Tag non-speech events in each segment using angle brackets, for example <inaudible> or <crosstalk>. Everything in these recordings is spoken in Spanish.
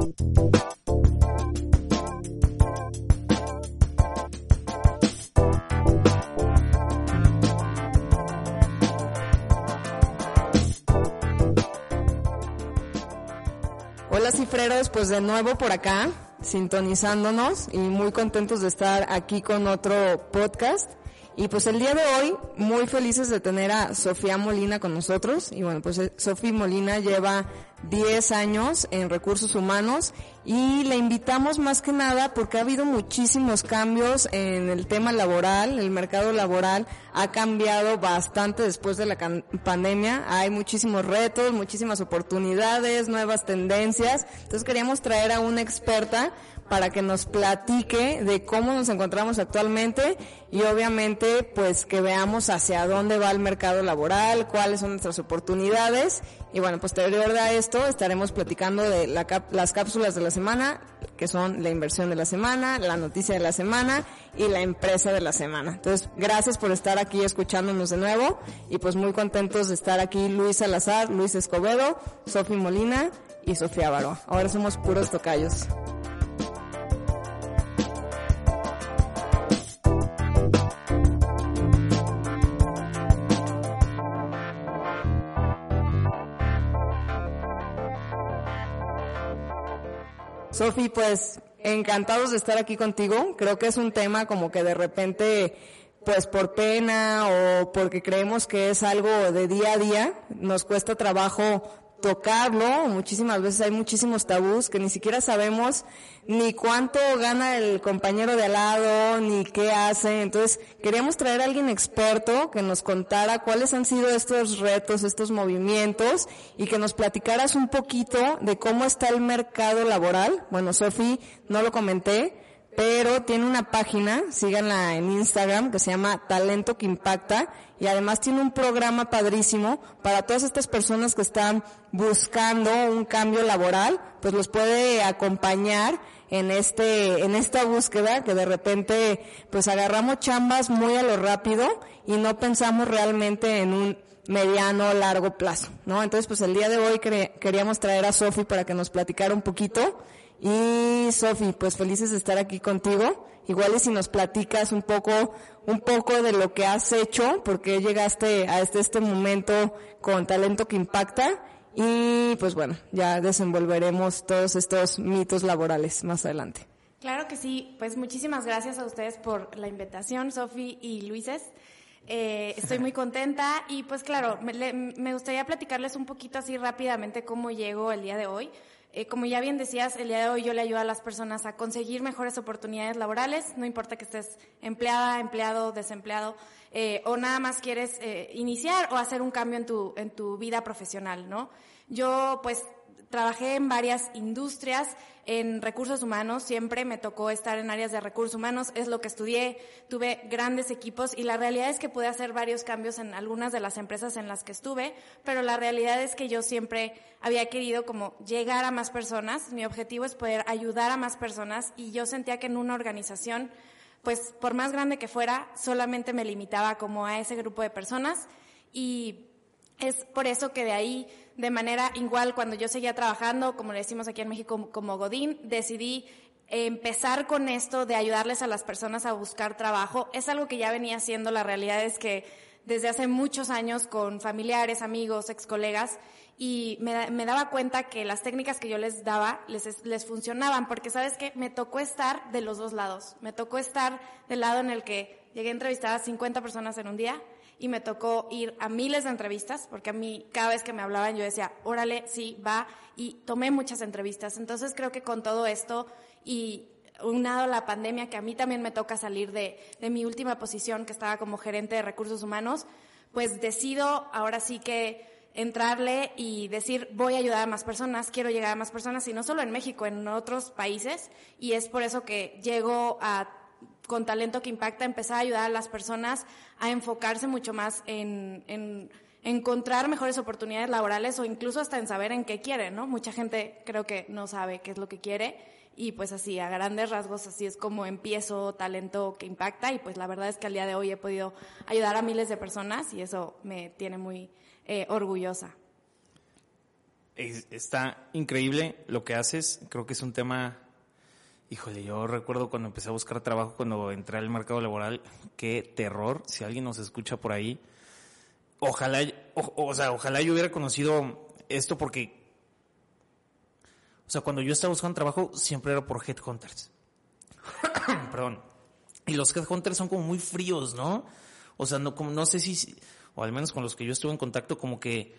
Hola cifreros, pues de nuevo por acá, sintonizándonos y muy contentos de estar aquí con otro podcast. Y pues el día de hoy, muy felices de tener a Sofía Molina con nosotros. Y bueno, pues eh, Sofía Molina lleva 10 años en recursos humanos y le invitamos más que nada porque ha habido muchísimos cambios en el tema laboral, el mercado laboral ha cambiado bastante después de la pandemia, hay muchísimos retos, muchísimas oportunidades, nuevas tendencias, entonces queríamos traer a una experta para que nos platique de cómo nos encontramos actualmente y obviamente pues que veamos hacia dónde va el mercado laboral, cuáles son nuestras oportunidades y bueno, posterior a esto estaremos platicando de las cápsulas de la semana, que son la inversión de la semana, la noticia de la semana y la empresa de la semana. Entonces, gracias por estar aquí escuchándonos de nuevo y pues muy contentos de estar aquí Luis Salazar, Luis Escobedo, Sofi Molina y Sofía Baró. Ahora somos puros tocayos. Sofi, pues encantados de estar aquí contigo. Creo que es un tema como que de repente, pues por pena o porque creemos que es algo de día a día, nos cuesta trabajo tocarlo. Muchísimas veces hay muchísimos tabús que ni siquiera sabemos ni cuánto gana el compañero de al lado, ni qué hace. Entonces, queríamos traer a alguien experto que nos contara cuáles han sido estos retos, estos movimientos y que nos platicaras un poquito de cómo está el mercado laboral. Bueno, Sofi, no lo comenté, pero tiene una página, síganla en Instagram, que se llama Talento que Impacta, y además tiene un programa padrísimo para todas estas personas que están buscando un cambio laboral, pues los puede acompañar en este, en esta búsqueda que de repente pues agarramos chambas muy a lo rápido y no pensamos realmente en un mediano largo plazo, ¿no? Entonces pues el día de hoy queríamos traer a Sofi para que nos platicara un poquito y Sofi, pues felices de estar aquí contigo. Igual y si nos platicas un poco, un poco de lo que has hecho, porque llegaste a este, este momento con talento que impacta. Y pues bueno, ya desenvolveremos todos estos mitos laborales más adelante. Claro que sí, pues muchísimas gracias a ustedes por la invitación, Sofi y Luises. Eh, estoy muy <laughs> contenta y pues claro, me, me, gustaría platicarles un poquito así rápidamente cómo llego el día de hoy. Eh, como ya bien decías, el día de hoy yo le ayudo a las personas a conseguir mejores oportunidades laborales, no importa que estés empleada, empleado, desempleado, eh, o nada más quieres eh, iniciar o hacer un cambio en tu, en tu vida profesional, ¿no? Yo, pues, trabajé en varias industrias, en recursos humanos, siempre me tocó estar en áreas de recursos humanos, es lo que estudié, tuve grandes equipos y la realidad es que pude hacer varios cambios en algunas de las empresas en las que estuve, pero la realidad es que yo siempre había querido como llegar a más personas, mi objetivo es poder ayudar a más personas y yo sentía que en una organización, pues por más grande que fuera, solamente me limitaba como a ese grupo de personas y es por eso que de ahí de manera igual cuando yo seguía trabajando, como le decimos aquí en México, como Godín, decidí empezar con esto de ayudarles a las personas a buscar trabajo. Es algo que ya venía haciendo, la realidad es que desde hace muchos años con familiares, amigos, ex colegas, y me, daba cuenta que las técnicas que yo les daba les, les funcionaban, porque sabes que me tocó estar de los dos lados. Me tocó estar del lado en el que llegué a entrevistar a 50 personas en un día, y me tocó ir a miles de entrevistas, porque a mí cada vez que me hablaban yo decía, órale, sí, va, y tomé muchas entrevistas. Entonces creo que con todo esto y unado a la pandemia, que a mí también me toca salir de, de mi última posición, que estaba como gerente de recursos humanos, pues decido ahora sí que entrarle y decir voy a ayudar a más personas, quiero llegar a más personas, y no solo en México, en otros países, y es por eso que llego a con talento que impacta, empezar a ayudar a las personas a enfocarse mucho más en, encontrar mejores oportunidades laborales o incluso hasta en saber en qué quiere, ¿no? Mucha gente creo que no sabe qué es lo que quiere y pues así, a grandes rasgos, así es como empiezo talento que impacta y pues la verdad es que al día de hoy he podido ayudar a miles de personas y eso me tiene muy eh, orgullosa. está increíble lo que haces. Creo que es un tema, híjole, yo recuerdo cuando empecé a buscar trabajo, cuando entré al mercado laboral, qué terror. Si alguien nos escucha por ahí, ojalá, o, sea, ojalá yo hubiera conocido esto porque, o sea, cuando yo estaba buscando trabajo, siempre era por headhunters. <coughs> Perdón. Y los headhunters son como muy fríos, ¿no? O sea, no, como, no sé si, o al menos con los que yo estuve en contacto, como que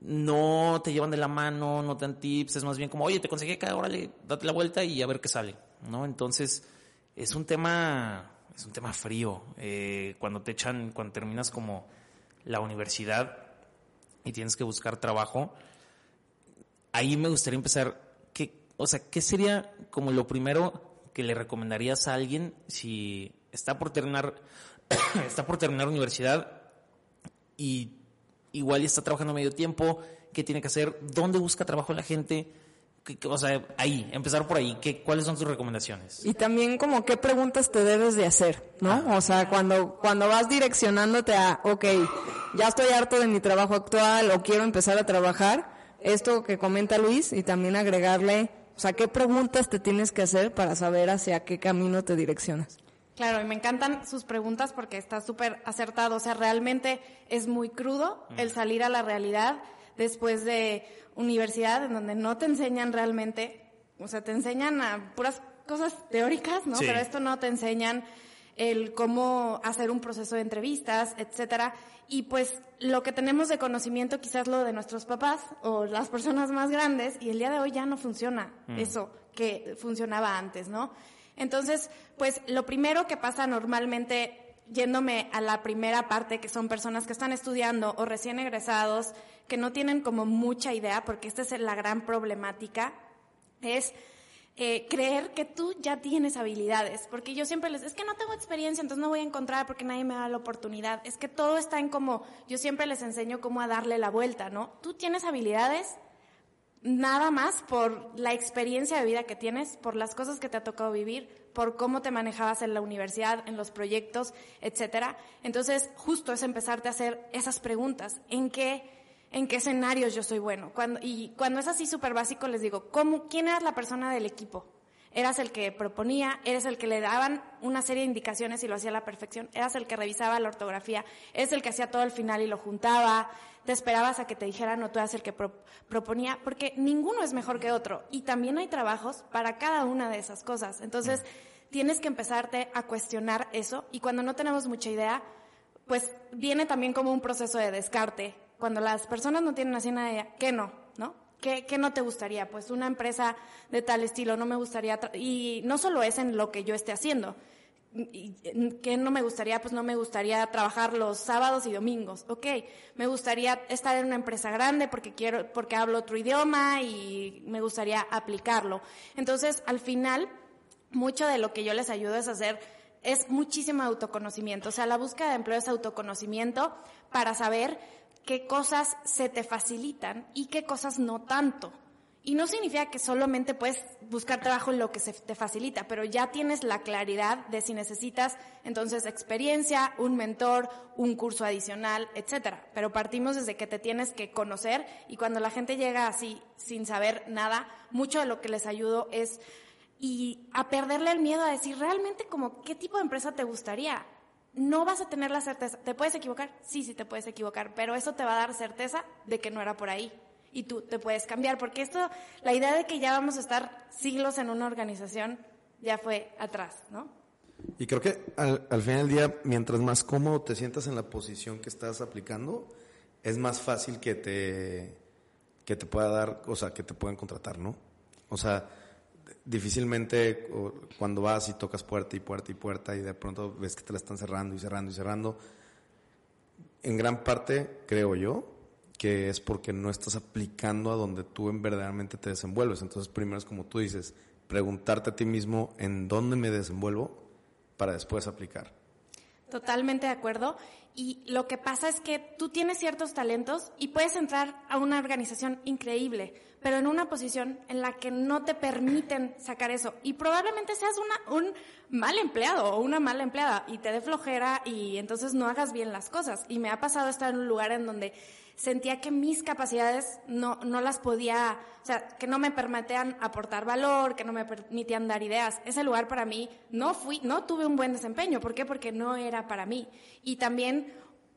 no te llevan de la mano, no te dan tips, es más bien como, oye, te conseguí acá, órale, date la vuelta y a ver qué sale, ¿no? Entonces, es un tema, es un tema frío. Eh, cuando te echan, cuando terminas como la universidad y tienes que buscar trabajo, ahí me gustaría empezar, ¿qué, o sea, ¿qué sería como lo primero que le recomendarías a alguien si está por terminar, <coughs> está por terminar universidad y igual está trabajando medio tiempo, qué tiene que hacer, dónde busca trabajo la gente, o sea, ahí, empezar por ahí, ¿qué, ¿cuáles son tus recomendaciones? Y también como qué preguntas te debes de hacer, ¿no? O sea, cuando, cuando vas direccionándote a, ok, ya estoy harto de mi trabajo actual o quiero empezar a trabajar, esto que comenta Luis y también agregarle, o sea, ¿qué preguntas te tienes que hacer para saber hacia qué camino te direccionas? Claro, y me encantan sus preguntas porque está súper acertado. O sea, realmente es muy crudo el salir a la realidad después de universidad en donde no te enseñan realmente, o sea, te enseñan a puras cosas teóricas, ¿no? Pero esto no te enseñan el cómo hacer un proceso de entrevistas, etcétera. Y pues lo que tenemos de conocimiento quizás lo de nuestros papás o las personas más grandes y el día de hoy ya no funciona mm. eso que funcionaba antes, ¿no? Entonces, pues lo primero que pasa normalmente, yéndome a la primera parte, que son personas que están estudiando o recién egresados, que no tienen como mucha idea, porque esta es la gran problemática, es eh, creer que tú ya tienes habilidades, porque yo siempre les, es que no tengo experiencia, entonces no voy a encontrar porque nadie me da la oportunidad. Es que todo está en como, yo siempre les enseño cómo a darle la vuelta, ¿no? Tú tienes habilidades, nada más por la experiencia de vida que tienes, por las cosas que te ha tocado vivir, por cómo te manejabas en la universidad, en los proyectos, etcétera. Entonces, justo es empezarte a hacer esas preguntas. ¿En qué, en qué escenarios yo soy bueno? Y cuando es así súper básico, les digo, ¿cómo, ¿quién era la persona del equipo? Eras el que proponía, eres el que le daban una serie de indicaciones y lo hacía a la perfección, eras el que revisaba la ortografía, eres el que hacía todo al final y lo juntaba, te esperabas a que te dijeran o tú eras el que proponía, porque ninguno es mejor que otro y también hay trabajos para cada una de esas cosas. Entonces, tienes que empezarte a cuestionar eso y cuando no tenemos mucha idea, pues viene también como un proceso de descarte. Cuando las personas no tienen así una idea, ¿qué no? ¿No? ¿Qué, no te gustaría? Pues una empresa de tal estilo no me gustaría, y no solo es en lo que yo esté haciendo. ¿Qué no me gustaría? Pues no me gustaría trabajar los sábados y domingos. Ok, me gustaría estar en una empresa grande porque quiero, porque hablo otro idioma y me gustaría aplicarlo. Entonces, al final, mucho de lo que yo les ayudo es hacer es muchísimo autoconocimiento. O sea, la búsqueda de empleo es autoconocimiento para saber qué cosas se te facilitan y qué cosas no tanto. Y no significa que solamente puedes buscar trabajo en lo que se te facilita, pero ya tienes la claridad de si necesitas entonces experiencia, un mentor, un curso adicional, etcétera. Pero partimos desde que te tienes que conocer y cuando la gente llega así sin saber nada, mucho de lo que les ayudo es y a perderle el miedo a decir realmente como qué tipo de empresa te gustaría no vas a tener la certeza. ¿Te puedes equivocar? Sí, sí te puedes equivocar, pero eso te va a dar certeza de que no era por ahí. Y tú te puedes cambiar, porque esto, la idea de que ya vamos a estar siglos en una organización, ya fue atrás, ¿no? Y creo que al, al final del día, mientras más cómodo te sientas en la posición que estás aplicando, es más fácil que te, que te pueda dar, o sea, que te puedan contratar, ¿no? O sea, difícilmente cuando vas y tocas puerta y puerta y puerta y de pronto ves que te la están cerrando y cerrando y cerrando, en gran parte creo yo que es porque no estás aplicando a donde tú en verdaderamente te desenvuelves. Entonces primero es como tú dices, preguntarte a ti mismo en dónde me desenvuelvo para después aplicar. Totalmente de acuerdo. Y lo que pasa es que tú tienes ciertos talentos y puedes entrar a una organización increíble, pero en una posición en la que no te permiten sacar eso. Y probablemente seas una, un mal empleado o una mala empleada y te dé flojera y entonces no hagas bien las cosas. Y me ha pasado estar en un lugar en donde sentía que mis capacidades no, no las podía, o sea, que no me permitían aportar valor, que no me permitían dar ideas. Ese lugar para mí no fui, no tuve un buen desempeño. ¿Por qué? Porque no era para mí. Y también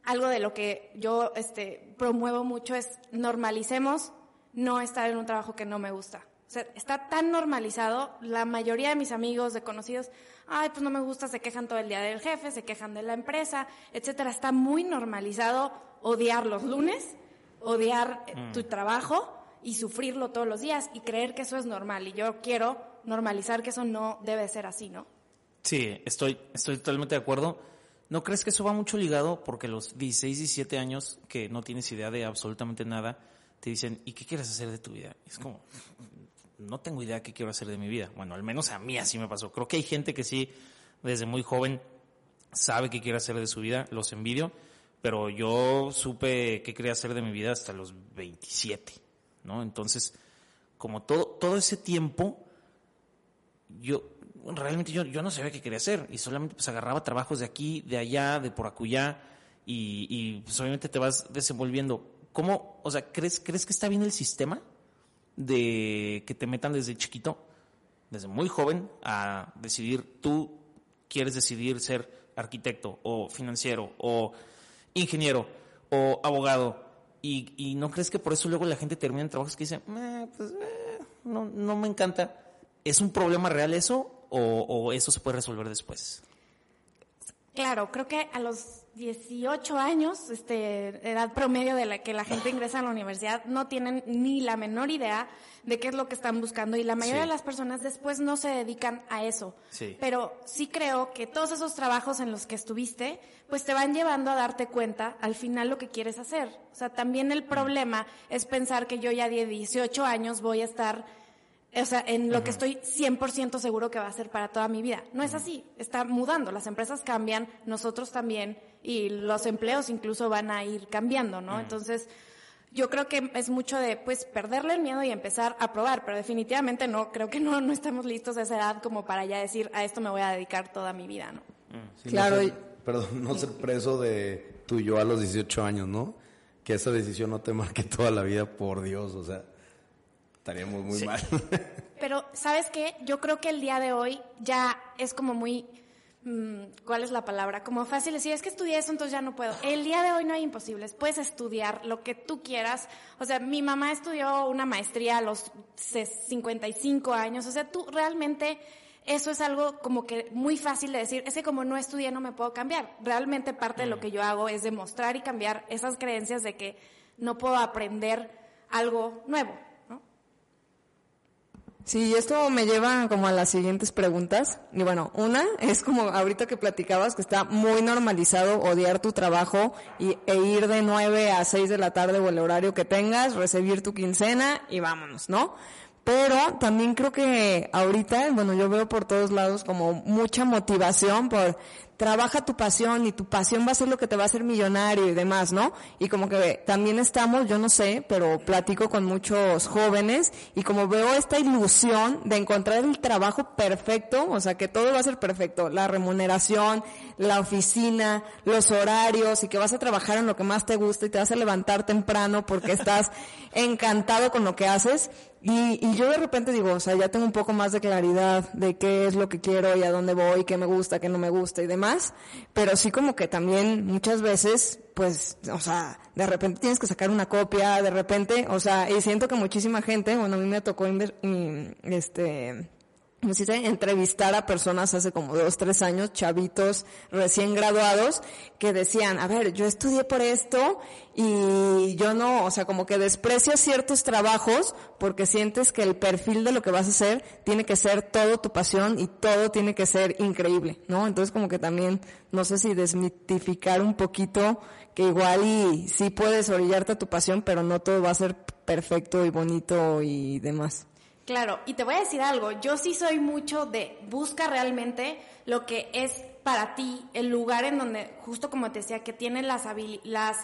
algo de lo que yo este, promuevo mucho es normalicemos no estar en un trabajo que no me gusta. O sea, está tan normalizado, la mayoría de mis amigos, de conocidos, ay, pues no me gusta, se quejan todo el día del jefe, se quejan de la empresa, etcétera. Está muy normalizado odiar los lunes, odiar eh, mm. tu trabajo y sufrirlo todos los días y creer que eso es normal. Y yo quiero normalizar que eso no debe ser así, ¿no? Sí, estoy, estoy totalmente de acuerdo. ¿No crees que eso va mucho ligado? Porque los 16, 17 años que no tienes idea de absolutamente nada, te dicen, ¿y qué quieres hacer de tu vida? es como, no tengo idea qué quiero hacer de mi vida. Bueno, al menos a mí así me pasó. Creo que hay gente que sí, desde muy joven, sabe qué quiere hacer de su vida, los envidio, pero yo supe qué quería hacer de mi vida hasta los 27, ¿no? Entonces, como todo, todo ese tiempo, yo, realmente yo, yo no sabía qué quería hacer y solamente pues agarraba trabajos de aquí, de allá, de por acullá y, y pues obviamente te vas desenvolviendo. ¿Cómo, o sea, crees, crees que está bien el sistema? de que te metan desde chiquito, desde muy joven, a decidir, tú quieres decidir ser arquitecto o financiero o ingeniero o abogado y, no crees que por eso luego la gente termina en trabajos que dicen, pues, no, no me encanta. ¿Es un problema real eso o eso se puede resolver después? Claro, creo que a los 18 años, este, edad promedio de la que la gente ingresa a la universidad, no tienen ni la menor idea de qué es lo que están buscando y la mayoría de las personas después no se dedican a eso. Pero sí creo que todos esos trabajos en los que estuviste, pues te van llevando a darte cuenta al final lo que quieres hacer. O sea, también el problema es pensar que yo ya de 18 años voy a estar o sea, en lo que estoy 100% seguro que va a ser para toda mi vida. No es así, está mudando, las empresas cambian, nosotros también, y los empleos incluso van a ir cambiando, ¿no? Entonces, yo creo que es mucho de, pues, perderle el miedo y empezar a probar, pero definitivamente no, creo que no, no estamos listos a esa edad como para ya decir, a esto me voy a dedicar toda mi vida, ¿no? claro. perdón, no ser preso de tú y yo a los 18 años, ¿no? Que esa decisión no te marque toda la vida, por Dios, o sea estaríamos muy mal. Pero, ¿sabes qué? Yo creo que el día de hoy ya es como muy... Mm, ¿Cuál es la palabra? Como fácil decir, es que estudié eso, entonces ya no puedo. El día de hoy no hay imposibles. Puedes estudiar lo que tú quieras. O sea, mi mamá estudió una maestría a los 55 años. O sea, tú realmente eso es algo como que muy fácil de decir, es que como no estudié no me puedo cambiar. Realmente parte de lo mm. que yo hago es demostrar y cambiar esas creencias de que no puedo aprender algo nuevo. Sí, esto me lleva como a las siguientes preguntas. Y bueno, una es como ahorita que platicabas que está muy normalizado odiar tu trabajo y, e ir de 9 a 6 de la tarde o el horario que tengas, recibir tu quincena y vámonos, ¿no? Pero también creo que ahorita, bueno, yo veo por todos lados como mucha motivación por trabaja tu pasión y tu pasión va a ser lo que te va a hacer millonario y demás, ¿no? Y como que también estamos, yo no sé, pero platico con muchos jóvenes y como veo esta ilusión de encontrar el trabajo perfecto, o sea, que todo va a ser perfecto, la remuneración, la oficina, los horarios y que vas a trabajar en lo que más te gusta y te vas a levantar temprano porque estás <laughs> encantado con lo que haces. Y, y yo de repente digo, o sea, ya tengo un poco más de claridad de qué es lo que quiero y a dónde voy, qué me gusta, qué no me gusta y demás, pero sí como que también muchas veces, pues, o sea, de repente tienes que sacar una copia, de repente, o sea, y siento que muchísima gente, bueno, a mí me tocó, este, como si se entrevistar a personas hace como dos, tres años, chavitos recién graduados, que decían, a ver, yo estudié por esto y yo no, o sea, como que desprecias ciertos trabajos porque sientes que el perfil de lo que vas a hacer tiene que ser todo tu pasión y todo tiene que ser increíble, ¿no? Entonces como que también, no sé si desmitificar un poquito que igual y sí puedes orillarte a tu pasión, pero no todo va a ser perfecto y bonito y demás. Claro, y te voy a decir algo, yo sí soy mucho de busca realmente lo que es para ti, el lugar en donde, justo como te decía, que tiene las las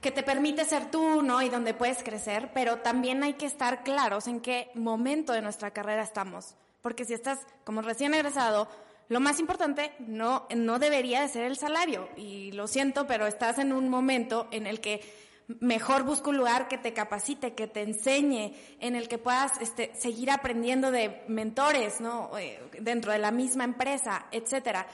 que te permite ser tú, ¿no? Y donde puedes crecer, pero también hay que estar claros en qué momento de nuestra carrera estamos. Porque si estás como recién egresado, lo más importante no, no debería de ser el salario. Y lo siento, pero estás en un momento en el que mejor busca un lugar que te capacite, que te enseñe, en el que puedas este, seguir aprendiendo de mentores, ¿no? Eh, dentro de la misma empresa, etcétera.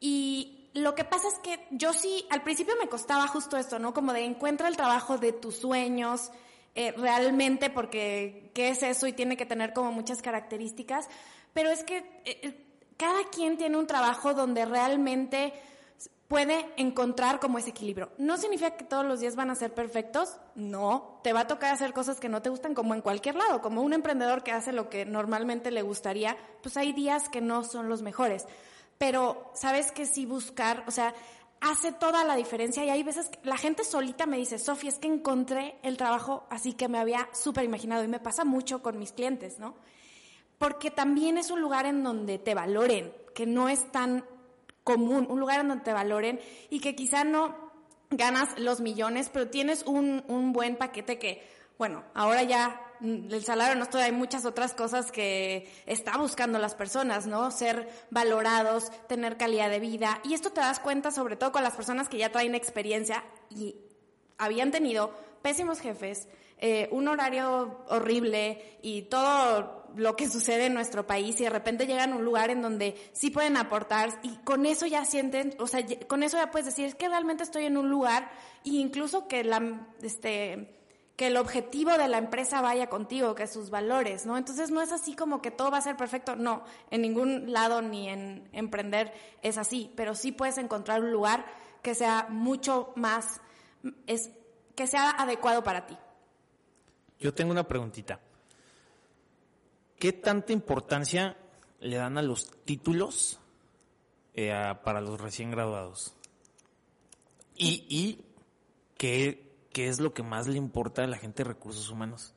Y lo que pasa es que yo sí, al principio me costaba justo esto, ¿no? Como de encuentra el trabajo de tus sueños, eh, realmente, porque qué es eso y tiene que tener como muchas características, pero es que eh, cada quien tiene un trabajo donde realmente puede encontrar como ese equilibrio. No significa que todos los días van a ser perfectos, no, te va a tocar hacer cosas que no te gustan como en cualquier lado, como un emprendedor que hace lo que normalmente le gustaría, pues hay días que no son los mejores. Pero sabes que sí buscar, o sea, hace toda la diferencia y hay veces que la gente solita me dice, Sofía, es que encontré el trabajo así que me había súper imaginado y me pasa mucho con mis clientes, ¿no? Porque también es un lugar en donde te valoren, que no es tan común, un lugar donde te valoren y que quizá no ganas los millones, pero tienes un, un buen paquete que, bueno, ahora ya mm, el salario no estoy, hay muchas otras cosas que está buscando las personas, ¿no? Ser valorados, tener calidad de vida. Y esto te das cuenta sobre todo con las personas que ya traen experiencia y habían tenido pésimos jefes, eh, un horario horrible y todo lo que sucede en nuestro país y de repente llegan a un lugar en donde sí pueden aportar y con eso ya sienten, o sea, con eso ya puedes decir, es que realmente estoy en un lugar e incluso que este, que el objetivo de la empresa vaya contigo, que sus valores, ¿no? Entonces no es así como que todo va a ser perfecto, no, en ningún lado ni en emprender es así, pero sí puedes encontrar un lugar que sea mucho más, es, que sea adecuado para ti. Yo tengo una preguntita. ¿Qué tanta importancia le dan a los títulos eh, a- para los recién graduados? Y, y ¿qué, ¿qué es lo que más le importa a la gente de recursos humanos?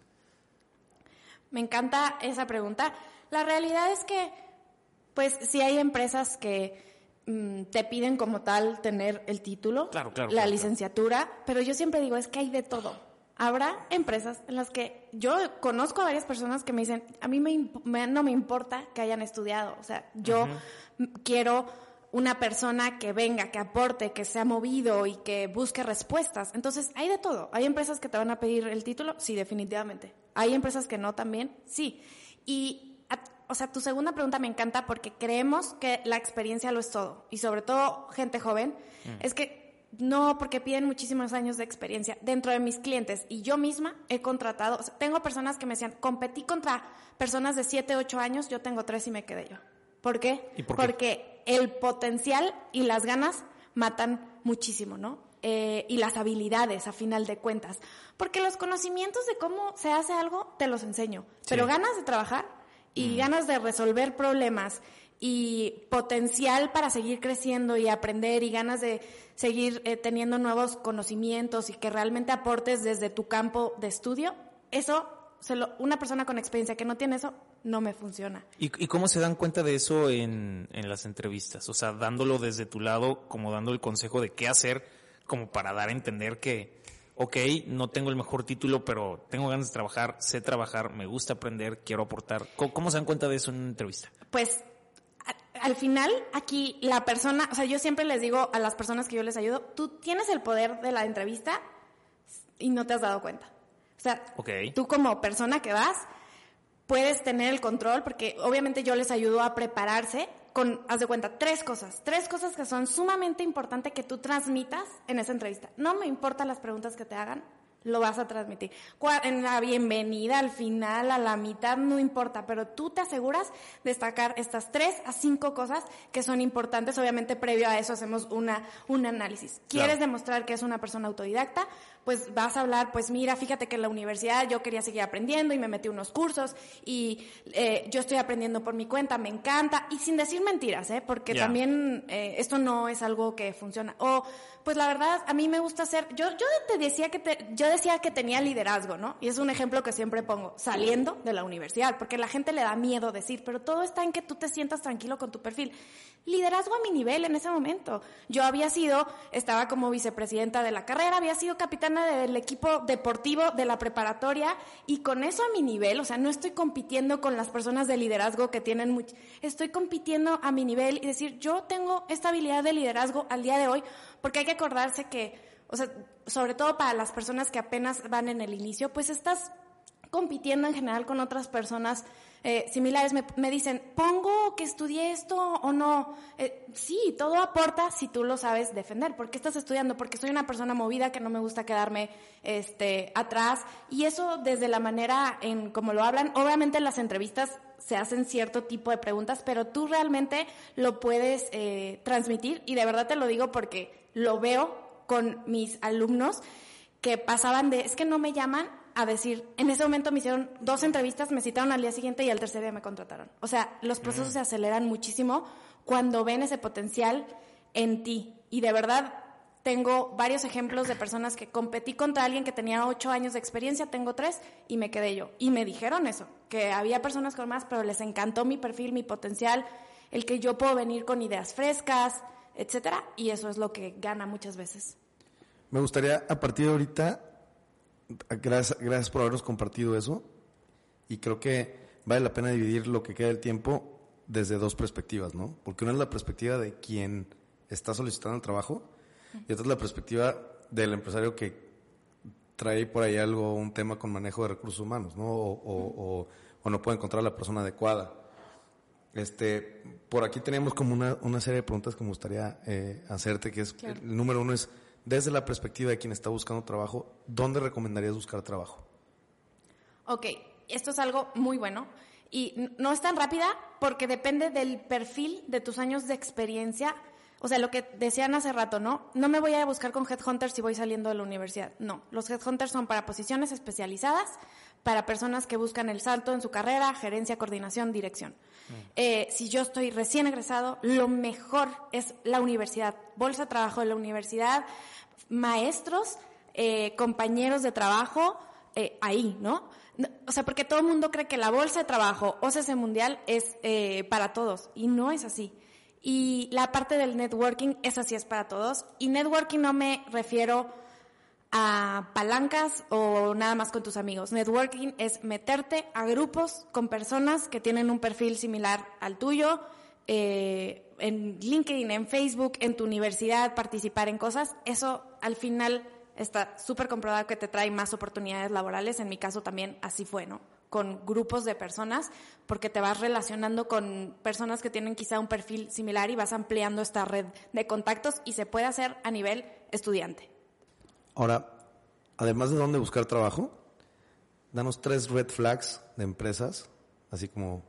Me encanta esa pregunta. La realidad es que, pues, sí hay empresas que mm, te piden como tal tener el título, Claro, claro, la claro, licenciatura, pero yo siempre digo, es que hay de todo. Habrá empresas en las que yo conozco a varias personas que me dicen, a mí me me- no me importa que hayan estudiado, o sea, yo mm, quiero una persona que venga, que aporte, que sea movido y que busque respuestas. Entonces, hay de todo. Hay empresas que te van a pedir el título, sí, definitivamente. Hay empresas que no también, sí. Y, o sea, tu segunda pregunta me encanta porque creemos que la experiencia lo es todo. Y sobre todo, gente joven, es que no, porque piden muchísimos años de experiencia dentro de mis clientes. Y yo misma he contratado, o sea, tengo personas que me decían, competí contra personas de 7, 8 años, yo tengo 3 y me quedé yo. ¿Por qué? ¿Y por qué? Porque el potencial y las ganas matan muchísimo, ¿no? Eh, y las habilidades, a final de cuentas. Porque los conocimientos de cómo se hace algo, te los enseño. Pero ganas de trabajar y ganas de resolver problemas y potencial para seguir creciendo y aprender y ganas de seguir eh, teniendo nuevos conocimientos y que realmente aportes desde tu campo de estudio, eso, se lo- una persona con experiencia que no tiene eso, no me funciona. ¿Y, y cómo se dan cuenta de eso en, en las entrevistas? O sea, dándolo desde tu lado, como dando el consejo de qué hacer, como para dar a entender que, ok, no tengo el mejor título, pero tengo ganas de trabajar, sé trabajar, me gusta aprender, quiero aportar. ¿Cómo, cómo se dan cuenta de eso en una entrevista? pues al final aquí la persona, o sea, yo siempre les digo a las personas que yo les ayudo, tú tienes el poder de la entrevista y no te has dado cuenta. O sea, Ok. tú como persona que vas puedes tener el control porque obviamente yo les ayudo a prepararse con, haz de cuenta, tres cosas, tres cosas que son sumamente importantes que tú transmitas en esa entrevista. No me importan las preguntas que te hagan, lo vas a transmitir. En la bienvenida, al final, a la mitad, no importa, pero tú te aseguras de destacar estas tres a cinco cosas que son importantes. Obviamente, previo a eso hacemos una, un análisis. ¿Quieres Claro. demostrar que es una persona autodidacta? Pues vas a hablar, pues mira, fíjate que en la universidad yo quería seguir aprendiendo y me metí unos cursos y eh, yo estoy aprendiendo por mi cuenta, me encanta. Y sin decir mentiras, ¿eh? Porque también eh, esto no es algo que funciona. O, pues la verdad, a mí me gusta hacer, yo, yo te decía que te- yo decía que tenía liderazgo, ¿no? Y es un ejemplo que siempre pongo, saliendo de la universidad, porque la gente le da miedo decir, pero todo está en que tú te sientas tranquilo con tu perfil. Liderazgo a mi nivel en ese momento. Yo había sido, estaba como vicepresidenta de la carrera, había sido capitana del equipo deportivo de la preparatoria y con eso a mi nivel, o sea, no estoy compitiendo con las personas de liderazgo que tienen mucho, estoy compitiendo a mi nivel y decir, yo tengo esta habilidad de liderazgo al día de hoy, porque hay que acordarse que, o sea, sobre todo para las personas que apenas van en el inicio, pues estás compitiendo en general con otras personas eh, similares. Me, me, dicen, ¿pongo que estudié esto o no? Eh, sí, todo aporta si tú lo sabes defender. ¿Por qué estás estudiando? Porque soy una persona movida que no me gusta quedarme este, atrás. Y eso desde la manera en cómo lo hablan. Obviamente en las entrevistas se hacen cierto tipo de preguntas, pero tú realmente lo puedes eh, transmitir. Y de verdad te lo digo porque lo veo con mis alumnos que pasaban de, es que no me llaman a decir, en ese momento me hicieron dos entrevistas, me citaron al día siguiente y al tercer día me contrataron. O sea, los procesos se aceleran muchísimo cuando ven ese potencial en ti. Y de verdad, tengo varios ejemplos de personas que competí contra alguien que tenía ocho años de experiencia, tengo tres, y me quedé yo. Y me dijeron eso, que había personas con más, pero les encantó mi perfil, mi potencial, el que yo puedo venir con ideas frescas, etcétera, y eso es lo que gana muchas veces. Me gustaría, a partir de ahorita, gracias, gracias por habernos compartido eso. Y creo que vale la pena dividir lo que queda del tiempo desde dos perspectivas, ¿no? Porque una es la perspectiva de quien está solicitando el trabajo y otra es la perspectiva del empresario que trae por ahí algo, un tema con manejo de recursos humanos, ¿no? O, o, o, no puede encontrar la persona adecuada. Este, por aquí tenemos como una, una serie de preguntas que me gustaría eh, hacerte, que es, claro. el número uno es, desde la perspectiva de quien está buscando trabajo, ¿dónde recomendarías buscar trabajo? Ok, esto es algo muy bueno y no es tan rápida porque depende del perfil de tus años de experiencia. O sea, lo que decían hace rato, ¿no? No me voy a buscar con headhunters si voy saliendo de la universidad. No, los headhunters son para posiciones especializadas, para personas que buscan el salto en su carrera, gerencia, coordinación, dirección. Mm. Eh, si yo estoy recién egresado, lo mejor es la universidad, bolsa de trabajo de la universidad, maestros, eh, compañeros de trabajo, eh, ahí, ¿no? O sea, porque todo el mundo cree que la bolsa de trabajo OCC Mundial es eh, para todos y no es así. Y la parte del networking, esa sí es para todos. Y networking no me refiero a palancas o nada más con tus amigos. Networking es meterte a grupos con personas que tienen un perfil similar al tuyo, eh, en LinkedIn, en Facebook, en tu universidad, participar en cosas. Eso al final está súper comprobado que te trae más oportunidades laborales. En mi caso también así fue, ¿no? Con grupos de personas, porque te vas relacionando con personas que tienen quizá un perfil similar y vas ampliando esta red de contactos y se puede hacer a nivel estudiante. Ahora, además de dónde buscar trabajo, danos tres red flags de empresas, así como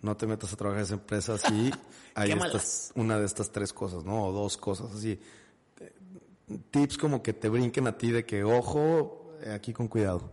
no te metas a trabajar en esa empresa así, <laughs> hay estas, una de estas tres cosas, ¿no? O dos cosas así tips como que te brinquen a ti de que, ojo, aquí con cuidado?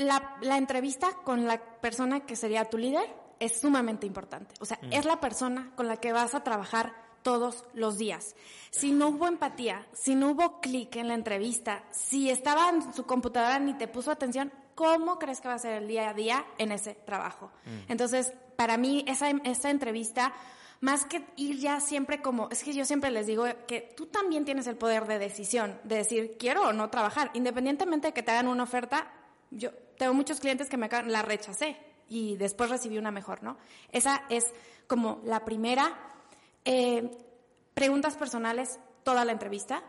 La, la entrevista con la persona que sería tu líder es sumamente importante. O sea, mm. es la persona con la que vas a trabajar todos los días. Si no hubo empatía, si no hubo clic en la entrevista, si estaba en su computadora ni te puso atención, ¿cómo crees que va a ser el día a día en ese trabajo? Mm. Entonces, para mí, esa, esa entrevista más que ir ya siempre como, es que yo siempre les digo que tú también tienes el poder de decisión, de decir, quiero o no trabajar, independientemente de que te hagan una oferta, yo tengo muchos clientes que me la rechacé y después recibí una mejor, ¿no? Esa es como la primera. Eh, preguntas personales, toda la entrevista.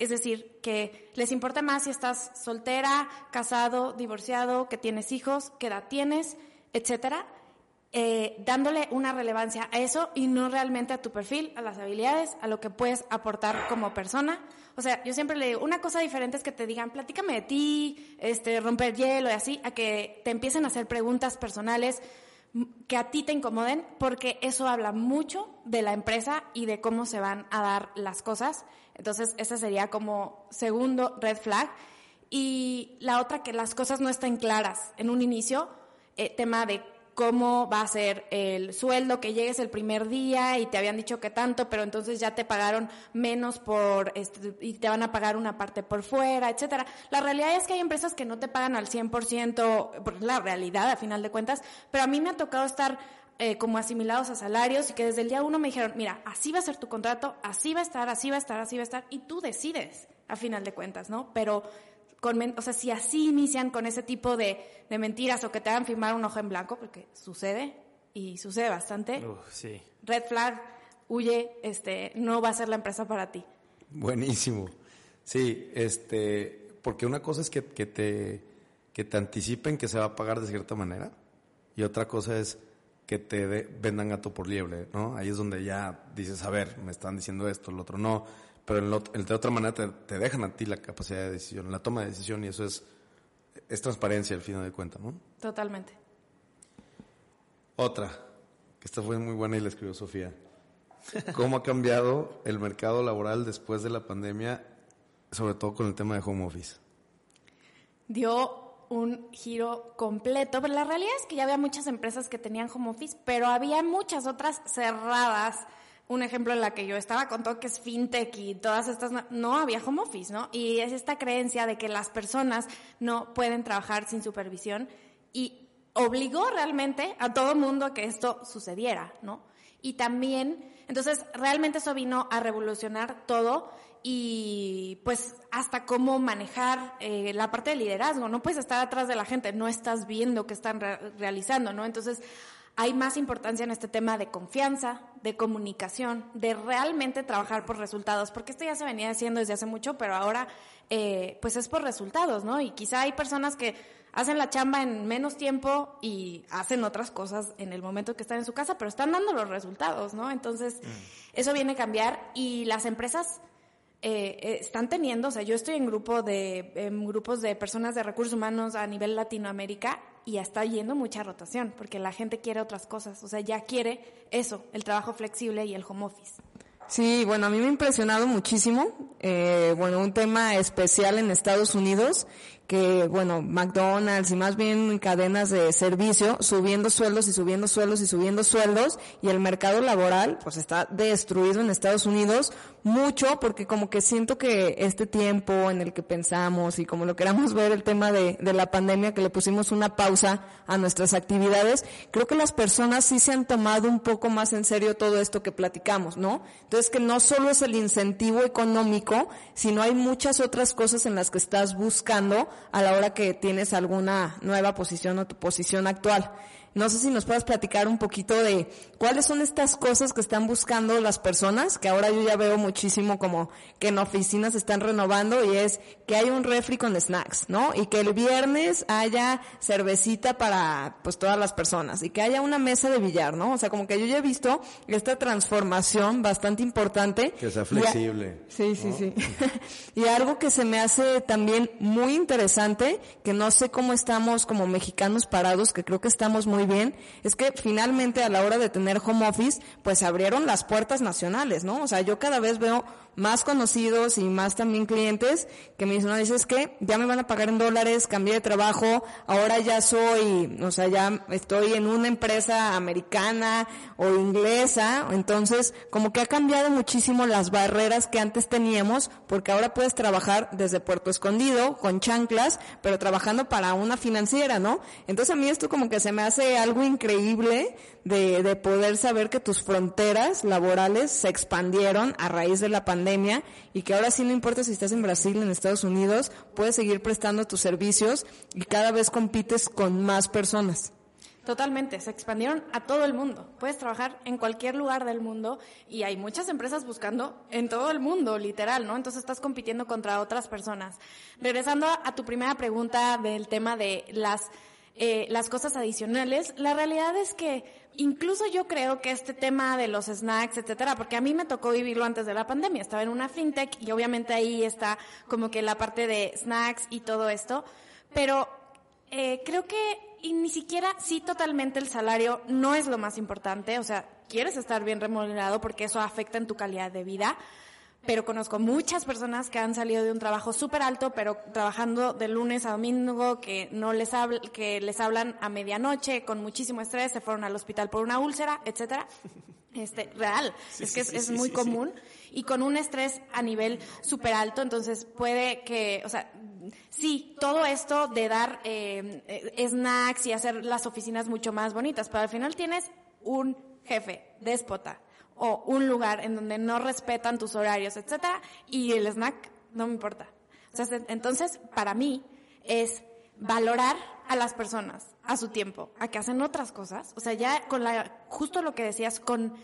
Es decir, que les importa más si estás soltera, casado, divorciado, que tienes hijos, qué edad tienes, etcétera eh, dándole una relevancia a eso y no realmente a tu perfil, a las habilidades, a lo que puedes aportar como persona. O sea, yo siempre le digo, una cosa diferente es que te digan, platícame de ti, este, romper hielo y así, a que te empiecen a hacer preguntas personales que a ti te incomoden, porque eso habla mucho de la empresa y de cómo se van a dar las cosas. Entonces, esa sería como segundo red flag. Y la otra, que las cosas no estén claras en un inicio, eh, tema de cómo va a ser el sueldo, que llegues el primer día y te habían dicho que tanto, pero entonces ya te pagaron menos por, este, y te van a pagar una parte por fuera, etcétera. La realidad es que hay empresas que no te pagan al 100%, por la realidad a final de cuentas, pero a mí me ha tocado estar eh, como asimilados a salarios y que desde el día uno me dijeron, mira, así va a ser tu contrato, así va a estar, así va a estar, así va a estar, y tú decides a final de cuentas, ¿no? Pero o sea, si así inician con ese tipo de, de, mentiras o que te hagan firmar un ojo en blanco, porque sucede y sucede bastante. sí. Red flag, huye, este, no va a ser la empresa para ti. Buenísimo. Sí, este, porque una cosa es que, que te, que te anticipen que se va a pagar de cierta manera y otra cosa es que te vendan gato por liebre, ¿no? Ahí es donde ya dices, a ver, me están diciendo esto, el otro no, pero en, de otra manera te, dejan a ti la capacidad de decisión, la toma de decisión y eso es, es transparencia al final de cuentas, ¿no? Totalmente. Otra, que esta fue muy buena y la escribió Sofía. ¿Cómo ha cambiado el mercado laboral después de la pandemia, sobre todo con el tema de home office? Dio un giro completo, pero la realidad es que ya había muchas empresas que tenían home office, pero había muchas otras cerradas. Un ejemplo en la que yo estaba con todo que es fintech y todas estas, no había home office, ¿no? Y es esta creencia de que las personas no pueden trabajar sin supervisión y obligó realmente a todo mundo a que esto sucediera, ¿no? Y también, entonces, realmente eso vino a revolucionar todo y pues hasta cómo manejar eh, la parte de liderazgo. No puedes estar atrás de la gente, no estás viendo qué están realizando, ¿no? Entonces hay más importancia en este tema de confianza, de comunicación, de realmente trabajar por resultados, porque esto ya se venía haciendo desde hace mucho, pero ahora eh, pues es por resultados, ¿no? Y quizá hay personas que hacen la chamba en menos tiempo y hacen otras cosas en el momento que están en su casa, pero están dando los resultados, ¿no? Entonces, mm. eso viene a cambiar y las empresas eh, eh, están teniendo, o sea, yo estoy en grupo de en grupos de personas de recursos humanos a nivel Latinoamérica y está yendo mucha rotación porque la gente quiere otras cosas, o sea, ya quiere eso, el trabajo flexible y el home office. Sí, bueno, a mí me ha impresionado muchísimo, eh, bueno, un tema especial en Estados Unidos que, bueno, McDonald's y más bien cadenas de servicio subiendo sueldos y subiendo sueldos y subiendo sueldos y el mercado laboral pues está destruido en Estados Unidos mucho porque como que siento que este tiempo en el que pensamos y como lo queramos ver el tema de, de la pandemia que le pusimos una pausa a nuestras actividades, creo que las personas sí se han tomado un poco más en serio todo esto que platicamos, ¿no? Entonces que no solo es el incentivo económico, sino hay muchas otras cosas en las que estás buscando a la hora que tienes alguna nueva posición o tu posición actual. No sé si nos puedas platicar un poquito de cuáles son estas cosas que están buscando las personas, que ahora yo ya veo muchísimo como que en oficinas están renovando y es que hay un refri con snacks, ¿no? Y que el viernes haya cervecita para pues todas las personas y que haya una mesa de billar, ¿no? O sea, como que yo ya he visto esta transformación bastante importante. Que sea flexible. sí, sí, sí. <laughs> y algo que se me hace también muy interesante, que no sé cómo estamos como mexicanos parados, que creo que estamos muy bien, es que finalmente a la hora de tener home office, pues abrieron las puertas nacionales, ¿no? O sea, yo cada vez veo más conocidos y más también clientes que me dicen, no, dices que ya me van a pagar en dólares, cambié de trabajo, ahora ya soy, o sea, ya estoy en una empresa americana o inglesa, entonces como que ha cambiado muchísimo las barreras que antes teníamos, porque ahora puedes trabajar desde Puerto Escondido, con chanclas, pero trabajando para una financiera, ¿no? Entonces a mí esto como que se me hace algo increíble de, de poder saber que tus fronteras laborales se expandieron a raíz de la pandemia y que ahora sí no importa si estás en Brasil, en Estados Unidos, puedes seguir prestando tus servicios y cada vez compites con más personas. Totalmente, se expandieron a todo el mundo. Puedes trabajar en cualquier lugar del mundo y hay muchas empresas buscando en todo el mundo, literal, ¿no? Entonces estás compitiendo contra otras personas. Regresando a tu primera pregunta del tema de las eh, las cosas adicionales, la realidad es que incluso yo creo que este tema de los snacks, etcétera, porque a mí me tocó vivirlo antes de la pandemia, estaba en una fintech y obviamente ahí está como que la parte de snacks y todo esto, pero eh, creo que y ni siquiera, sí, totalmente el salario no es lo más importante, o sea, quieres estar bien remunerado porque eso afecta en tu calidad de vida, pero conozco muchas personas que han salido de un trabajo súper alto, pero trabajando de lunes a domingo, que no les hablan, que les hablan a medianoche con muchísimo estrés, se fueron al hospital por una úlcera, etcétera. Este, real, es que es, muy común. Y con un estrés a nivel súper alto, entonces puede que, o sea, sí, todo esto de dar eh, eh, snacks y hacer las oficinas mucho más bonitas, pero al final tienes un jefe déspota o un lugar en donde no respetan tus horarios, etcétera, y el snack no me importa. entonces, para mí es valorar a las personas, a su tiempo, a que hacen otras cosas. O sea, ya con la, justo lo que decías, con,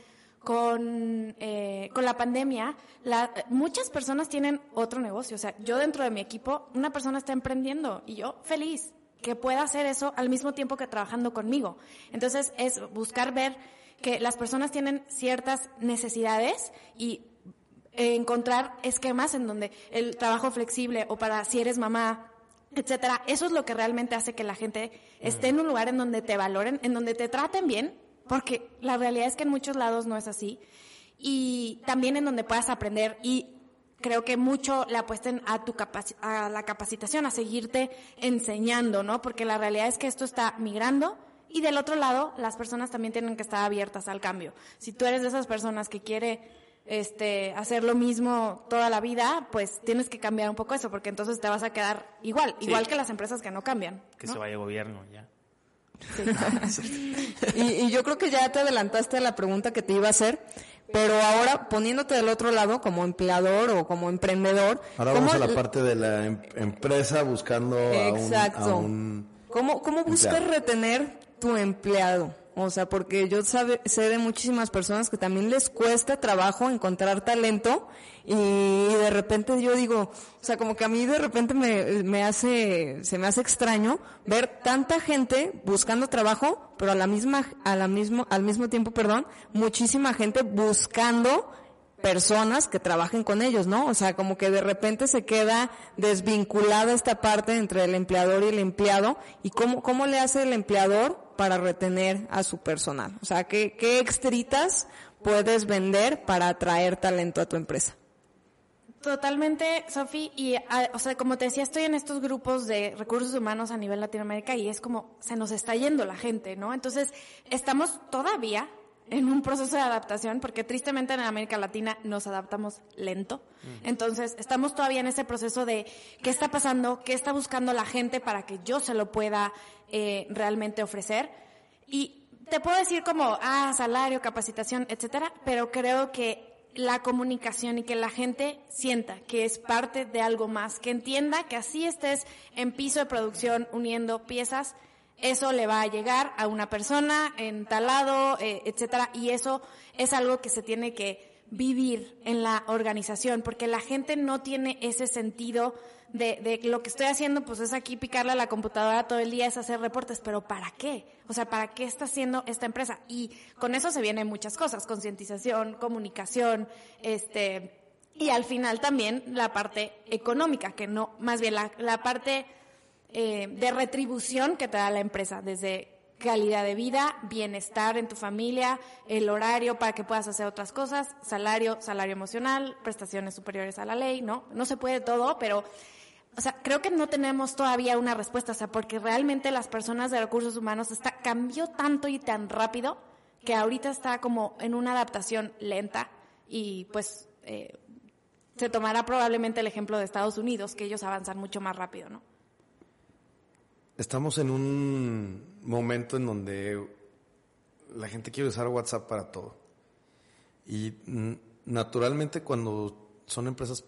con, eh, con la pandemia, la, muchas personas tienen otro negocio. O sea, yo dentro de mi equipo, una persona está emprendiendo y yo feliz que pueda hacer eso al mismo tiempo que trabajando conmigo. Entonces, es buscar ver que las personas tienen ciertas necesidades y encontrar esquemas en donde el trabajo flexible o para si eres mamá, etcétera, eso es lo que realmente hace que la gente esté en un lugar en donde te valoren, en donde te traten bien, porque la realidad es que en muchos lados no es así, y también en donde puedas aprender y creo que mucho le apuesten a tu a la capacitación, a seguirte enseñando, ¿no? Porque la realidad es que esto está migrando y del otro lado, las personas también tienen que estar abiertas al cambio. Si tú eres de esas personas que quiere este, hacer lo mismo toda la vida, pues tienes que cambiar un poco eso, porque entonces te vas a quedar igual, igual que las empresas que no cambian. Que se vaya gobierno, ya. <laughs> y, y, yo creo que ya te adelantaste a la pregunta que te iba a hacer, pero ahora poniéndote del otro lado como empleador o como emprendedor. Ahora vamos a la parte de la em, empresa buscando Exacto. a un, ¿Cómo, cómo buscas retener tu empleado? O sea, porque yo sé de muchísimas personas que también les cuesta trabajo encontrar talento y de repente yo digo, o sea, como que a mí de repente me, me hace, se me hace extraño ver tanta gente buscando trabajo, pero a la misma, a la mismo, al mismo tiempo, perdón, muchísima gente buscando personas que trabajen con ellos, ¿no? O sea, como que de repente se queda desvinculada esta parte entre el empleador y el empleado y cómo, cómo le hace el empleador para retener a su personal. O sea, ¿qué, qué extritas puedes vender para atraer talento a tu empresa? Totalmente, Sofi, y o sea, como te decía, estoy en estos grupos de recursos humanos a nivel Latinoamérica y es como se nos está yendo la gente, ¿no? Entonces, estamos todavía en un proceso de adaptación, porque tristemente en América Latina nos adaptamos lento. Entonces, estamos todavía en ese proceso de qué está pasando, qué está buscando la gente para que yo se lo pueda eh, realmente ofrecer. Y te puedo decir como, ah, salario, capacitación, etcétera, pero creo que la comunicación y que la gente sienta que es parte de algo más, que entienda que así estés en piso de producción uniendo piezas, eso le va a llegar a una persona en tal lado, eh, etcétera, y eso es algo que se tiene que vivir en la organización, porque la gente no tiene ese sentido de, de lo que estoy haciendo, pues es aquí picarle a la computadora todo el día, es hacer reportes, pero ¿para qué? O sea, ¿para qué está haciendo esta empresa? Y con eso se vienen muchas cosas, concientización, comunicación, este, y al final también la parte económica, que no, más bien la parte eh, de retribución que te da la empresa, desde calidad de vida, bienestar en tu familia, el horario para que puedas hacer otras cosas, salario, salario emocional, prestaciones superiores a la ley, ¿no? No se puede todo, pero, o sea, creo que no tenemos todavía una respuesta, o sea, porque realmente las personas de recursos humanos está, cambió tanto y tan rápido que ahorita está como en una adaptación lenta y pues eh, se tomará probablemente el ejemplo de Estados Unidos, que ellos avanzan mucho más rápido, ¿no? Estamos en un momento en donde la gente quiere usar WhatsApp para todo. Y naturalmente cuando son empresas,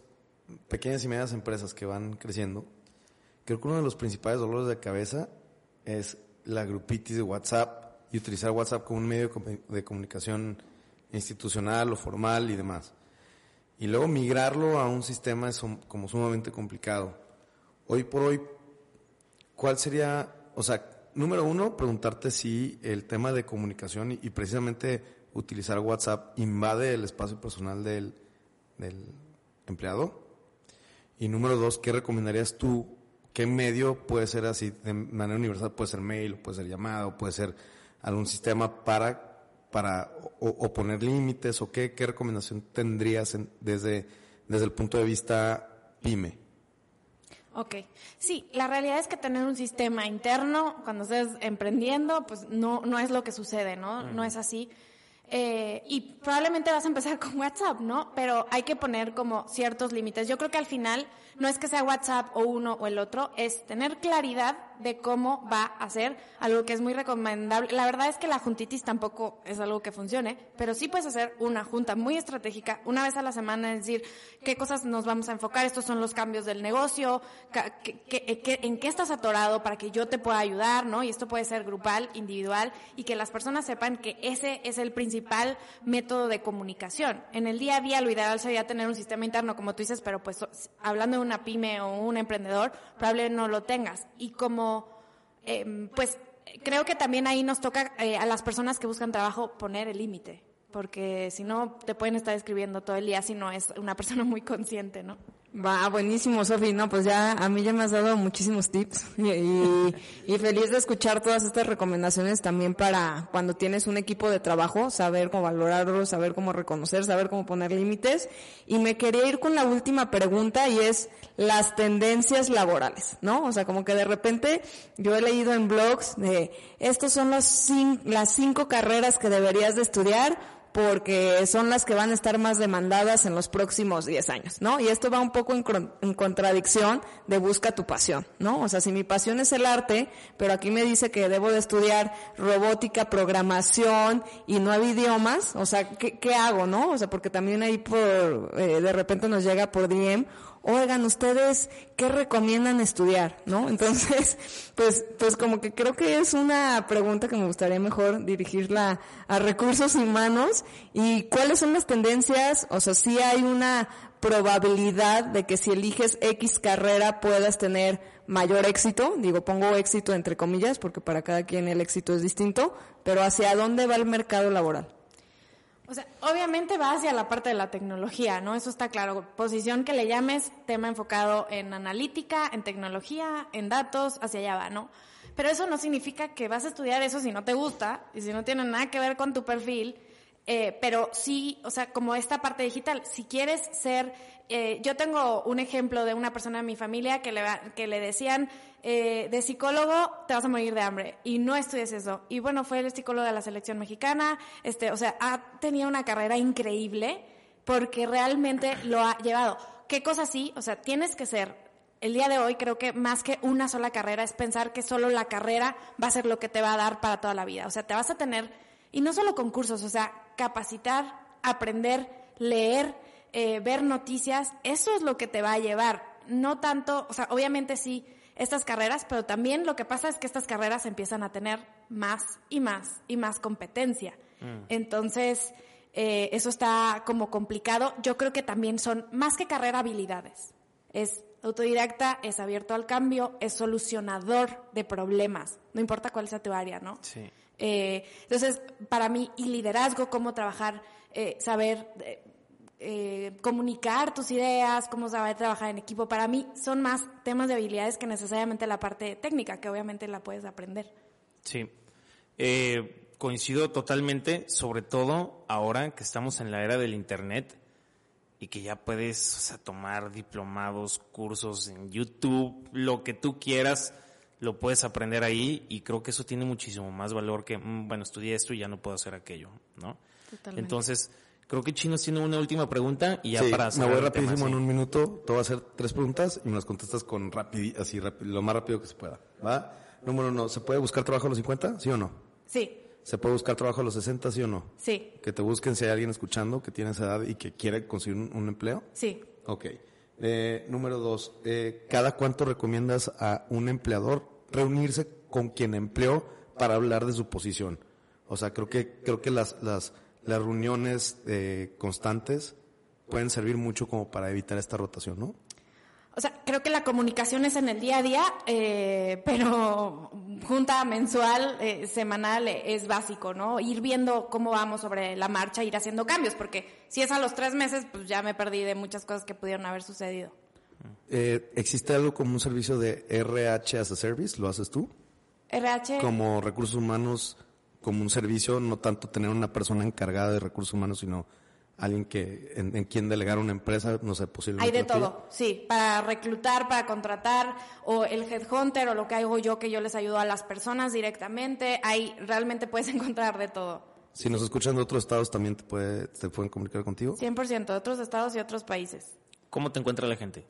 pequeñas y medianas empresas que van creciendo, creo que uno de los principales dolores de cabeza es la grupitis de WhatsApp y utilizar WhatsApp como un medio de comunicación institucional o formal y demás. Y luego migrarlo a un sistema es como sumamente complicado. Hoy por hoy ¿cuál sería, o sea, número uno, preguntarte si el tema de comunicación y, precisamente utilizar WhatsApp invade el espacio personal del, empleado? Y número dos, ¿qué recomendarías tú? ¿Qué medio puede ser así de manera universal? Puede ser mail, puede ser llamado, puede ser algún sistema para, para o, poner límites o qué, qué recomendación tendrías desde, desde el punto de vista PYME? Ok, sí, la realidad es que tener un sistema interno cuando estés emprendiendo, pues no, no es lo que sucede, ¿no? No es así. Eh, y probablemente vas a empezar <laughs> con WhatsApp, ¿no? Pero hay que poner como ciertos límites. Yo creo que al final no es que sea WhatsApp o uno o el otro, es tener claridad de cómo va a hacer algo que es muy recomendable. La verdad es que la juntitis tampoco es algo que funcione, pero sí puedes hacer una junta muy estratégica una vez a la semana, es decir, qué cosas nos vamos a enfocar, estos son los cambios del negocio, en qué estás atorado para que yo te pueda ayudar, ¿no? Y esto puede ser grupal, individual, y que las personas sepan que ese es el principal método de comunicación. En el día a día lo ideal sería tener un sistema interno, como tú dices, pero pues hablando una pyme o un emprendedor, probablemente no lo tengas. Y como, em, pues creo que también ahí nos toca eh, a las personas que buscan trabajo poner el límite, porque si no te pueden estar escribiendo todo el día si no es una <laughs> persona muy consciente, ¿no? Va, buenísimo, Sofi. No, pues ya a mí ya me has dado muchísimos tips y, feliz de escuchar todas estas recomendaciones también para cuando tienes un equipo de trabajo, saber cómo valorarlo, saber cómo reconocer, saber cómo poner límites. Y me quería ir con la última pregunta y es las tendencias laborales, ¿no? O sea, como que de repente yo he leído en blogs de estos son los las cinco carreras que deberías de estudiar porque son las que van a estar más demandadas en los próximos 10 años, ¿no? Y esto va un poco en, en, contradicción de busca tu pasión, ¿no? O sea, si mi pasión es el arte, pero aquí me dice que debo de estudiar robótica, programación y nueve idiomas, o sea, ¿qué, qué hago, no? O sea, porque también ahí por, eh, de repente nos llega por DM, oigan, ustedes, ¿qué recomiendan estudiar? ¿No? <laughs> Entonces, pues, pues como que creo que es una pregunta que me gustaría mejor dirigirla a recursos humanos y cuáles son las tendencias, o sea, si hay una probabilidad de que si eliges X carrera puedas tener mayor éxito, digo, pongo éxito entre comillas porque para cada quien el éxito es distinto, pero hacia dónde va el mercado laboral. O sea, obviamente va hacia la parte de la tecnología, ¿no? Eso está claro. Posición que le llames, tema enfocado en analítica, en tecnología, en datos, hacia allá va, ¿no? Pero eso no significa que vas a estudiar eso si no te gusta y si no tiene nada que ver con tu perfil. Eh, pero sí, o sea, como esta parte digital, si quieres ser, eh, yo tengo un ejemplo de una persona en mi familia que le, que le decían, eh, de psicólogo te vas a morir de hambre y no estudies eso. Y bueno, fue el psicólogo de la selección mexicana, este, o sea, ha tenido una carrera increíble porque realmente lo ha llevado. ¿Qué cosa sí? O sea, tienes que ser, el día de hoy creo que más que una sola carrera es pensar que solo la carrera va a ser lo que te va a dar para toda la vida. O sea, te vas a tener, y no solo concursos, o sea, capacitar, aprender, leer, eh, ver noticias, eso es lo que te va a llevar. No tanto, o sea, obviamente sí estas carreras, pero también lo que pasa es que estas carreras empiezan a tener más y más y más competencia. Mm. Entonces, eh, eso está como complicado. Yo creo que también son más que carrera habilidades. Es autodidacta, es abierto al cambio, es solucionador de problemas, no importa cuál sea tu área, ¿no? Sí. Eh, entonces, para mí, y liderazgo, cómo trabajar, eh, saber eh, comunicar tus ideas, cómo saber trabajar en equipo. Para mí son más temas de habilidades que necesariamente la parte técnica, que obviamente la puedes aprender. Sí, eh, coincido totalmente, sobre todo ahora que estamos en la era del Internet y que ya puedes tomar diplomados, cursos en YouTube, lo que tú quieras, lo puedes aprender ahí y creo que eso tiene muchísimo más valor que, mm, bueno, estudié esto y ya no puedo hacer aquello, ¿no? Totalmente. Entonces, Creo que Chinos tiene una última pregunta y ya para Me voy rapidísimo en un minuto. Te voy a hacer tres preguntas y me las contestas con rapid, así lo más rápido que se pueda. ¿Va? Número uno, ¿se puede buscar trabajo a los 50? ¿Sí o no? Sí. ¿Se puede buscar trabajo a los 60? ¿Sí o no? Sí. Que te busquen si hay alguien escuchando que tiene esa edad y que quiere conseguir un, empleo. Sí. Ok. Eh, número dos, eh, ¿cada cuánto recomiendas a un empleador reunirse con quien empleó para hablar de su posición? O sea, creo que, creo que las, las, las reuniones eh, constantes pueden servir mucho como para evitar esta rotación, ¿no? O sea, creo que la comunicación es en el día a día, eh, pero junta mensual, eh, semanal es básico, ¿no? Ir viendo cómo vamos sobre la marcha, ir haciendo cambios, porque si es a los tres meses, pues ya me perdí de muchas cosas que pudieron haber sucedido. ¿Existe algo como un servicio de RH as a service? ¿Lo haces tú? RH. Como recursos humanos como un servicio, no tanto tener una persona encargada de recursos humanos, sino alguien que en, quien delegar una empresa, no sé, posiblemente. Hay de todo, sí, para reclutar, para contratar, o el headhunter, o lo que hago yo, que yo les ayudo a las personas directamente, ahí realmente puedes <laughs> encontrar de todo. Si nos escuchan de otros estados, ¿también te, puede, te pueden comunicar contigo? 100%, de otros estados y otros países. ¿Cómo te encuentra la gente?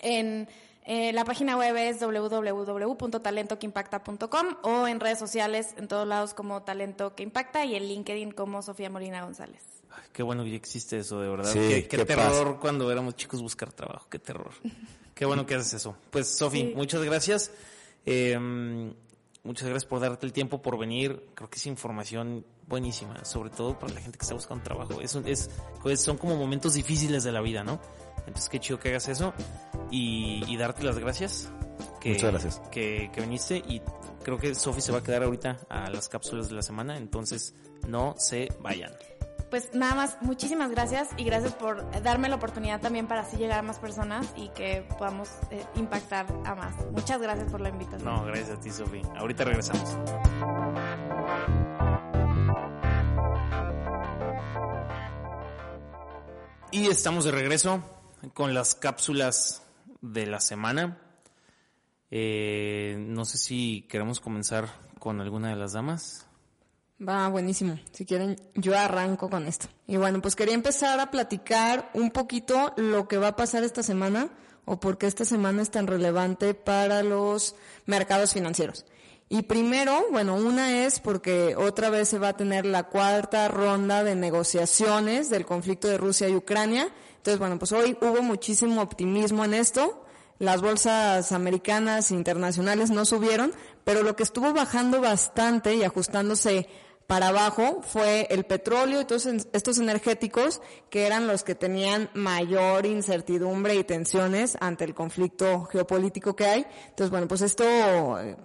En Eh, la página web es www.talentoqueimpacta.com o en redes sociales en todos lados como Talento que Impacta y en LinkedIn como Sofía Molina González. Ay, qué bueno que ya existe eso, de verdad. Sí, qué, qué qué terror cuando éramos chicos buscar trabajo, qué terror. <laughs> qué bueno que haces eso. Pues, Sofi, Sí. muchas gracias. Eh, muchas gracias por darte el tiempo, por venir. Creo que es información buenísima, sobre todo para la gente que está buscando trabajo. Es, es, pues, son como momentos difíciles de la vida, ¿no? Entonces, qué chido que hagas eso y, y darte las gracias. Que, Muchas gracias. Que, que viniste y creo que Sofi se va a quedar ahorita a las cápsulas de la semana, entonces no se vayan. Pues nada más, muchísimas gracias y gracias por darme la oportunidad también para así llegar a más personas y que podamos eh, impactar a más. Muchas gracias por la invitación. No, gracias a ti, Sofi. Ahorita regresamos. Y estamos de regreso con las cápsulas de la semana. Eh, no sé si queremos comenzar con alguna de las damas. Va, buenísimo. Si quieren, yo arranco con esto. Y bueno, pues quería empezar a platicar un poquito lo que va a pasar esta semana o por qué esta semana es tan relevante para los mercados financieros. Y primero, bueno, una es porque otra vez se va a tener la cuarta ronda de negociaciones del conflicto de Rusia y Ucrania. Entonces, bueno, pues hoy hubo muchísimo optimismo en esto. Las bolsas americanas e internacionales no subieron, pero lo que estuvo bajando bastante y ajustándose para abajo fue el petróleo y todos estos energéticos que eran los que tenían mayor incertidumbre y tensiones ante el conflicto geopolítico que hay. Entonces, bueno, pues esto,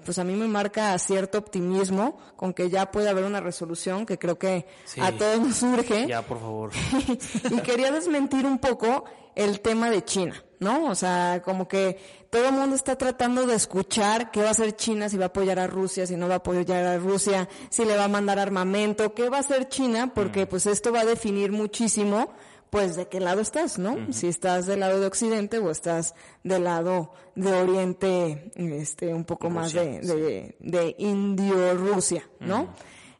pues a mí me marca cierto optimismo con que ya puede haber una resolución que creo que Sí. a todos nos surge Ya, por favor. <laughs> y quería desmentir un poco el tema de China, ¿no? O sea, como que todo el mundo está tratando de escuchar qué va a hacer China, si va a apoyar a Rusia, si no va a apoyar a Rusia, si le va a mandar armamento, qué va a hacer China, porque pues esto va a definir muchísimo pues de qué lado estás, ¿no? Si estás del lado de Occidente o estás del lado de Oriente, este, un poco más de, de, de Indio-Rusia, ¿no?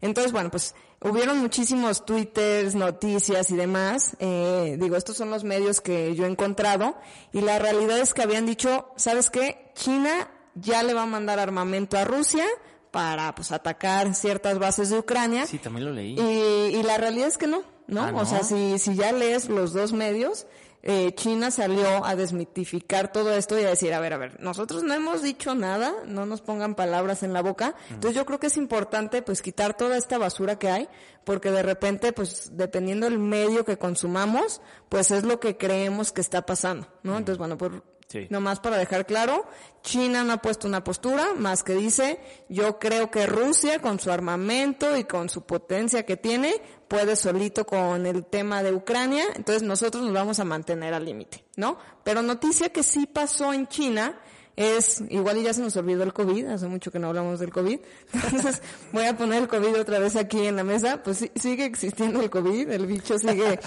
Entonces, bueno, pues hubieron muchísimos twitters, noticias y demás. Eh, digo, estos son los medios que yo he encontrado y la realidad es que habían dicho, ¿sabes qué? China ya le va a mandar armamento a Rusia para pues atacar ciertas bases de Ucrania. Sí, también lo leí. Y, y la realidad es que no, ¿no? Ah, ¿no? O sea, si, si ya lees los dos medios, eh, China salió a desmitificar todo esto y a decir, a ver, a ver, nosotros no hemos dicho nada, no nos pongan palabras en la boca. Entonces yo creo que es importante pues quitar toda esta basura que hay, porque de repente, pues dependiendo del medio que consumamos, pues es lo que creemos que está pasando, ¿no? Entonces, bueno, por, Sí. Nomás para dejar claro, China no ha puesto una postura, más que dice, yo creo que Rusia con su armamento y con su potencia que tiene, puede solito con el tema de Ucrania, entonces nosotros nos vamos a mantener al límite, ¿no? Pero noticia que sí pasó en China es, igual ya se nos olvidó el COVID, hace mucho que no hablamos del COVID, <laughs> entonces voy a poner el COVID otra vez aquí en la mesa, pues sí- sigue existiendo el COVID, el bicho sigue,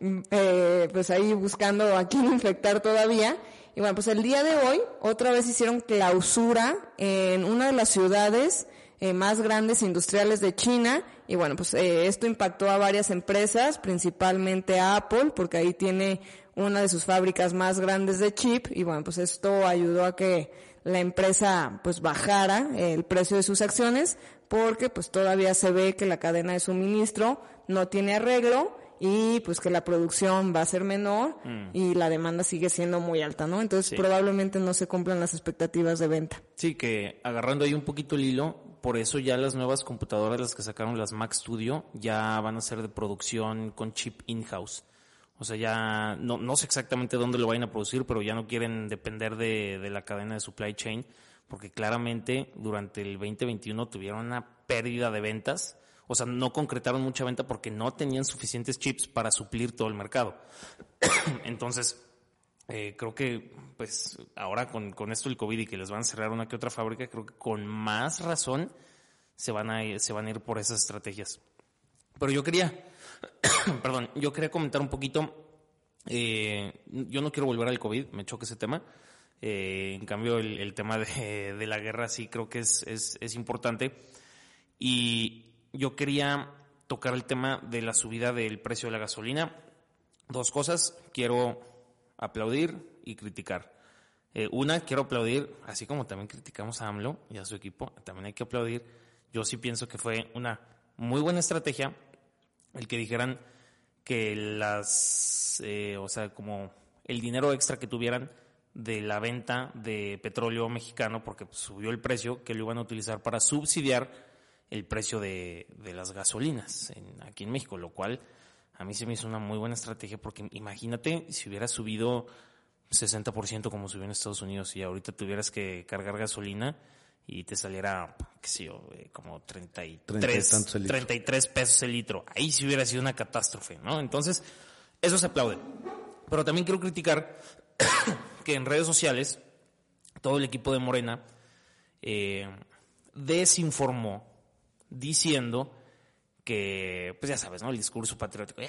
<laughs> eh, pues ahí buscando a quién infectar todavía, y bueno, pues el día de hoy otra vez hicieron clausura en una de las ciudades eh, más grandes industriales de China. Y bueno, pues eh, esto impactó a varias empresas, principalmente a Apple, porque ahí tiene una de sus fábricas más grandes de chip. Y bueno, pues esto ayudó a que la empresa pues bajara el precio de sus acciones porque pues todavía se ve que la cadena de suministro no tiene arreglo y pues que la producción va a ser menor y la demanda sigue siendo muy alta, ¿no? Entonces Sí. probablemente no se cumplan las expectativas de venta. Sí, que agarrando ahí un poquito el hilo, por eso ya las nuevas computadoras, las que sacaron las Mac Studio, ya van a ser de producción con chip in-house. O sea, ya no, no sé exactamente dónde lo vayan a producir, pero ya no quieren depender de, de la cadena de supply chain, porque claramente durante el 2021 tuvieron una pérdida de ventas. O sea, no concretaron mucha venta porque no tenían suficientes chips para suplir todo el mercado. <clears throat> Entonces, eh, creo que, pues, ahora con, con esto del COVID y que les van a cerrar una que otra fábrica, creo que con más razón se van a ir, se van a ir por esas estrategias. Pero yo quería, <clears throat> perdón, yo quería comentar un poquito, eh, yo no quiero volver al COVID, me choca ese tema. Eh, en cambio, el, el tema de, de la guerra sí creo que es, es, es importante. Y yo quería tocar el tema de la subida del precio de la gasolina. Dos cosas, quiero aplaudir y criticar. Eh, una, quiero aplaudir, así como también criticamos a AMLO y a su equipo, también hay que aplaudir. Yo sí pienso que fue una muy buena estrategia el que dijeran que las, eh, o sea, como el dinero extra que tuvieran de la venta de petróleo mexicano, porque subió el precio, que lo iban a utilizar para subsidiar el precio de, de las gasolinas en, aquí en México, lo cual a mí se me hizo una muy buena estrategia porque imagínate si hubiera subido 60% como subió en Estados Unidos y ahorita tuvieras que cargar gasolina y te saliera, qué sé yo, eh, como 33, 33 pesos el litro. Ahí sí hubiera sido una catástrofe, ¿no? Entonces, eso se aplaude. Pero también quiero criticar <coughs> que en redes sociales todo el equipo de Morena eh, desinformó diciendo que, pues ya sabes, ¿no? El discurso patriótico, eh,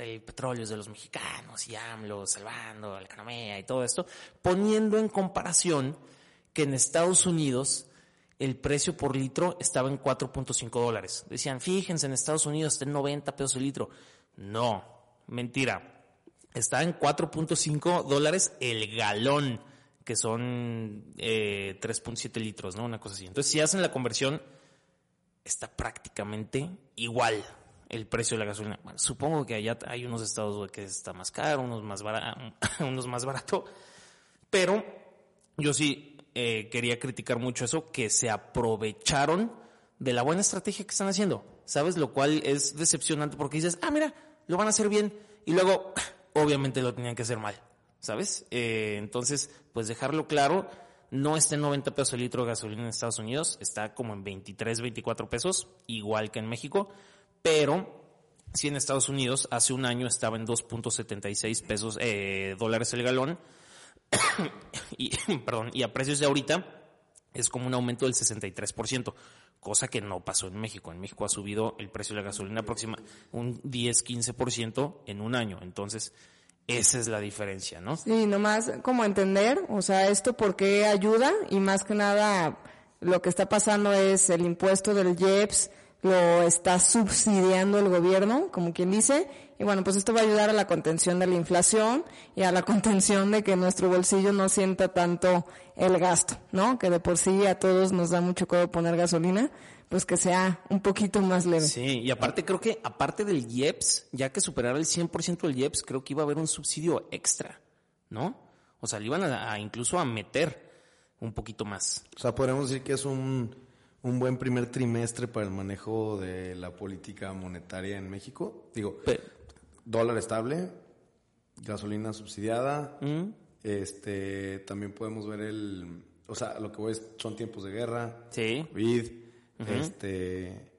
el, petróleo es de los mexicanos y AMLO salvando la y todo esto, poniendo en comparación que en Estados Unidos el precio por litro estaba en 4.5 dólares. Decían, fíjense, en Estados Unidos está en 90 pesos el litro. No, mentira. Está en 4.5 dólares el galón, que son eh, 3.7 litros, ¿no? Una cosa así. Entonces, si hacen la conversión, está prácticamente igual el precio de la gasolina. supongo que allá hay unos estados que está más caro, unos más barato, <laughs> unos más barato, pero yo sí eh, quería criticar mucho eso, que se aprovecharon de la buena estrategia que están haciendo, ¿sabes? Lo cual es decepcionante porque dices, ah, mira, lo van a hacer bien y luego, <clears throat> obviamente lo tenían que hacer mal, ¿sabes? Eh, entonces, pues dejarlo claro no está en 90 pesos el litro de gasolina en Estados Unidos, está como en 23, 24 pesos, igual que en México, pero si en Estados Unidos hace un año estaba en 2.76 pesos eh, dólares el galón, <coughs> y, <coughs> perdón, y a precios de ahorita es como un aumento del 63%, cosa que no pasó en México. En México ha subido el precio de la gasolina aproxima un 10-15% en un año. Entonces, esa es la diferencia, ¿no? Sí, nomás como entender, o sea, esto por qué ayuda y más que nada lo que está pasando es el impuesto del IEPS lo está subsidiando el gobierno, como quien dice, y bueno, pues esto va a ayudar a la contención de la inflación y a la <laughs> contención de que nuestro bolsillo no sienta tanto el gasto, ¿no? Que de por sí a todos nos da mucho codo poner gasolina, pues que sea un poquito más leve. Sí, y aparte creo que, aparte del IEPS, ya que superara el 100% del IEPS, creo que iba a haber un subsidio extra, ¿no? O sea, le iban a, incluso a meter un poquito más. O sea, podemos decir que es un, un buen primer trimestre para el manejo de la política monetaria en México. Digo, dólar estable, gasolina subsidiada, mm. este, también podemos ver el, o sea, lo que voy es, son tiempos de guerra, sí. COVID, este...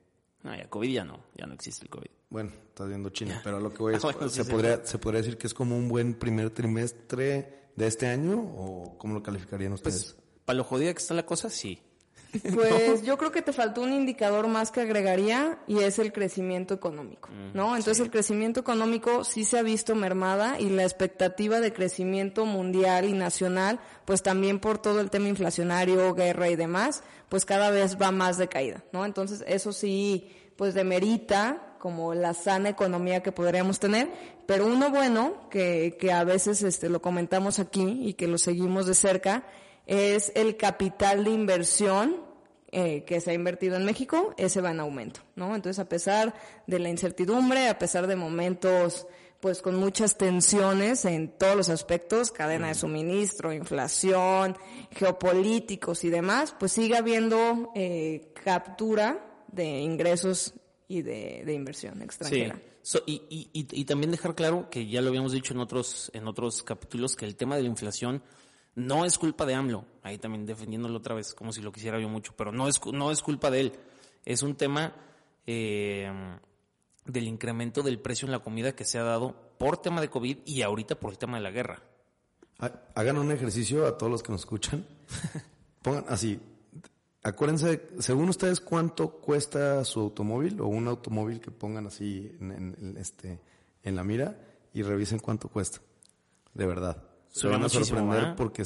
No, ya COVID ya no, ya no existe el COVID. Bueno, estás viendo China, pero lo que voy <laughs> es, se, podría, ¿se podría decir que es como un buen primer trimestre de este año o cómo lo calificarían pues, ustedes? Pues, para lo jodida que está la cosa, sí. <laughs> Pues yo creo que te faltó un indicador más que agregaría y es el crecimiento económico, mm, ¿no? Entonces el crecimiento económico sí se ha visto mermada y la expectativa de crecimiento mundial y nacional, pues también por todo el tema inflacionario, guerra y demás, pues cada vez va más de caída, ¿no? Entonces eso sí, pues demerita como la sana economía que podríamos tener, pero uno bueno, que, que a veces este, lo comentamos aquí y que lo seguimos de cerca, es el capital de inversión eh, que se ha invertido en México, ese va en aumento, ¿no? Entonces, a pesar de la incertidumbre, a pesar de momentos pues con muchas tensiones en todos los aspectos, cadena de suministro, inflación, geopolíticos y demás, pues sigue habiendo eh, captura de ingresos y de, inversión extranjera. Sí. y, y, y, también dejar claro que ya lo habíamos dicho en otros, en otros capítulos, que el tema de la inflación no es culpa de AMLO, ahí también defendiéndolo otra vez, como si lo quisiera yo mucho, pero no es, no es culpa de él. Es un tema eh, del incremento del precio en la comida que se ha dado por tema de COVID y ahorita por el tema de la guerra. Hagan un ejercicio a todos los que nos escuchan. <laughs> Pongan así, acuérdense, según ustedes, ¿cuánto cuesta su automóvil o un automóvil que pongan así en este, en la mira y revisen cuánto cuesta? De verdad. Se van a sorprender porque,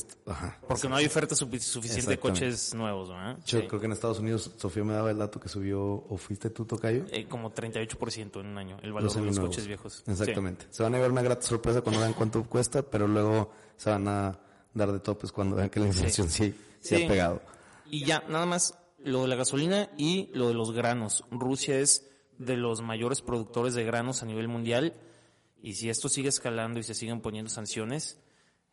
porque no hay oferta suficiente de coches nuevos. Yo creo que en Estados Unidos, Sofía me daba el dato que subió, ¿o fuiste tú, Tocayo? Eh, como 38% en un año, el valor de los coches viejos. Exactamente. Se van a ver una grata sorpresa cuando vean cuánto cuesta, pero luego se van a dar de topes cuando vean que la inflación sí, sí, Sí. ha pegado. Y ya, nada más lo de la gasolina y lo de los granos. Rusia es de los mayores productores de granos a nivel mundial y si esto sigue escalando y se siguen poniendo sanciones,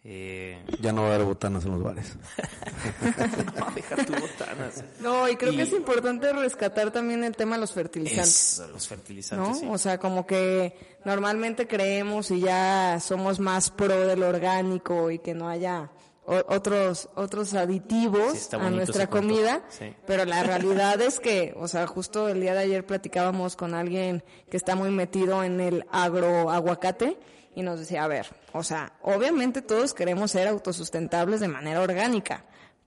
eh, Ya no va a haber botanas en los bares. <laughs> no, deja tu botanas. No, y creo Y- que es importante rescatar también el tema de los fertilizantes. Es, los ¿no? fertilizantes, sí. O sea, como que normalmente creemos y ya somos más pro del orgánico y que no haya o- otros otros aditivos Sí, a nuestra comida, Sí. pero la <laughs> realidad es que, o sea, justo el día de ayer platicábamos con alguien que está muy metido en el agroaguacate y nos decía, a ver, o sea, obviamente todos queremos ser autosustentables de manera orgánica,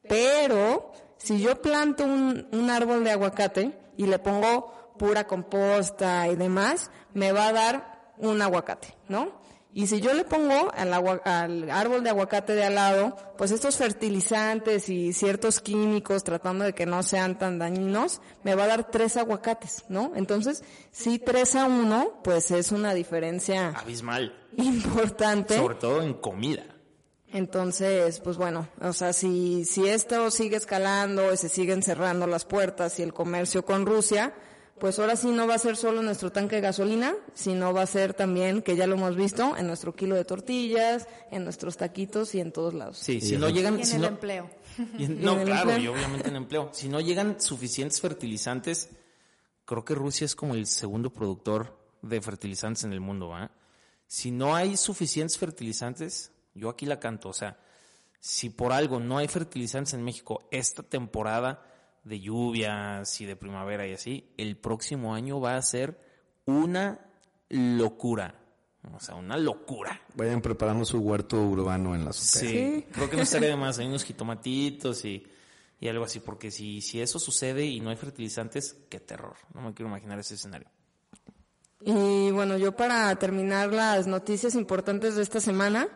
pero si yo planto un, un árbol de aguacate y le pongo pura composta y demás, me va a dar un aguacate, ¿no? Y si yo le pongo al, agua- al árbol de aguacate de al lado, pues estos fertilizantes y ciertos químicos tratando de que no sean tan dañinos, me va a dar tres aguacates, ¿no? Entonces, si tres a uno, pues es una diferencia Abismal. importante. Sobre todo en comida. Entonces, pues bueno, o sea, si, si esto sigue escalando y se siguen cerrando las puertas y el comercio con Rusia, pues ahora sí no va a ser solo nuestro tanque de gasolina, sino va a ser también, que ya lo hemos visto, en nuestro kilo de tortillas, en nuestros taquitos y en todos lados. Sí, si no llegan... Y en si el no- empleo. <laughs> y en- Y en no, claro, empleo. y obviamente en empleo. Si no llegan suficientes fertilizantes, creo que Rusia es como el segundo productor de fertilizantes en el mundo, ¿va? Si no hay suficientes fertilizantes, yo aquí la canto, o sea, si por algo no hay fertilizantes en México esta temporada de lluvias y de primavera y así, el próximo año va a ser una locura. O sea, una locura. Vayan preparando su huerto urbano en la azotea. Sí, creo que no estaría de más. Hay unos jitomatitos y, y algo así, porque si, si eso sucede y no hay fertilizantes, qué terror. No me quiero imaginar ese escenario. Y bueno, yo para terminar las noticias importantes de esta semana,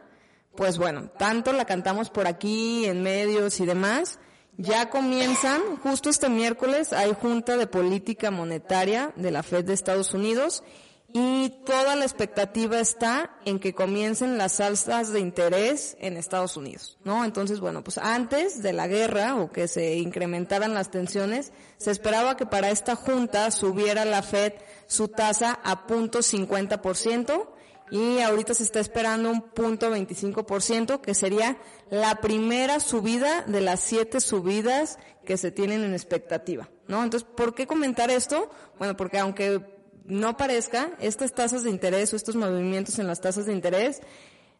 pues bueno, tanto la cantamos por aquí, en medios y demás, ya comienzan, justo este miércoles hay Junta de Política Monetaria de la Fed de Estados Unidos y toda la expectativa está en que comiencen las alzas de interés en Estados Unidos, ¿no? Entonces, bueno, pues antes de la guerra o que se incrementaran las tensiones, se esperaba que para esta junta subiera la Fed su tasa a punto 50% y ahorita se está esperando un punto 25%, que sería la primera subida de las siete subidas que se tienen en expectativa, ¿no? Entonces, ¿por qué comentar esto? Bueno, porque aunque no parezca, estas tasas de interés o estos movimientos en las tasas de interés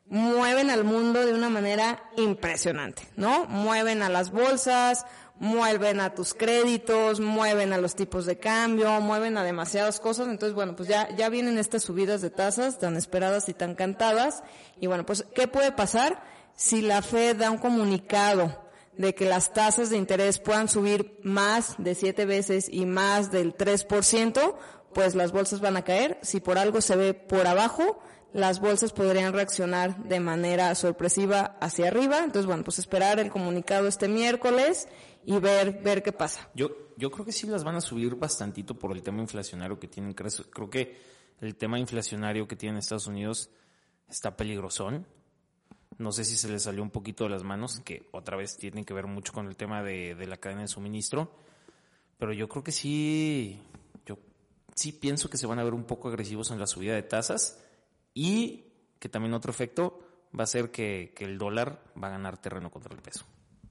mueven al mundo de una manera impresionante, ¿no? Mueven a las bolsas, mueven a tus créditos, mueven a los tipos de cambio, mueven a demasiadas cosas. Entonces, bueno, pues ya, ya vienen estas subidas de tasas tan esperadas y tan cantadas. Y bueno, pues, ¿qué puede pasar si la Fed da un comunicado de que las tasas de interés puedan subir más de siete veces y más del 3%? Pues las bolsas van a caer. Si por algo se ve por abajo, las bolsas podrían reaccionar de manera sorpresiva hacia arriba. Entonces, bueno, pues esperar el comunicado este miércoles y ver, ver qué pasa. Yo, yo creo que sí las van a subir bastantito por el tema inflacionario que tienen. Creo que el tema inflacionario que tienen Estados Unidos está peligrosón. No sé si se les salió un poquito de las manos, que otra vez tiene que ver mucho con el tema de, de la cadena de suministro. Pero yo creo que sí, yo sí pienso que se van a ver un poco agresivos en la subida de tasas y que también otro efecto va a ser que, que el dólar va a ganar terreno contra el peso.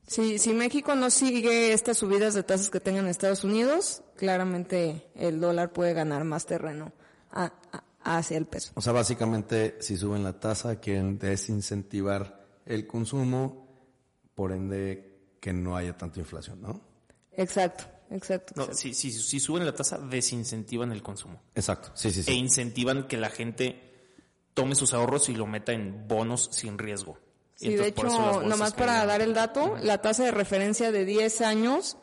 Si, si México no sigue estas subidas de tasas que tengan Estados Unidos, claramente el dólar puede ganar más terreno a- a- hacia el peso. O sea, básicamente, si suben la tasa, quieren desincentivar el consumo, por ende, que no haya tanta inflación, ¿no? Exacto, exacto. No, exacto. si, si, si suben la tasa, desincentivan el consumo. Exacto, sí, sí, E sí. incentivan que la gente tome sus ahorros y lo meta en bonos sin riesgo. Sí, de hecho, nomás para dar el dato, la tasa de referencia de 10 años,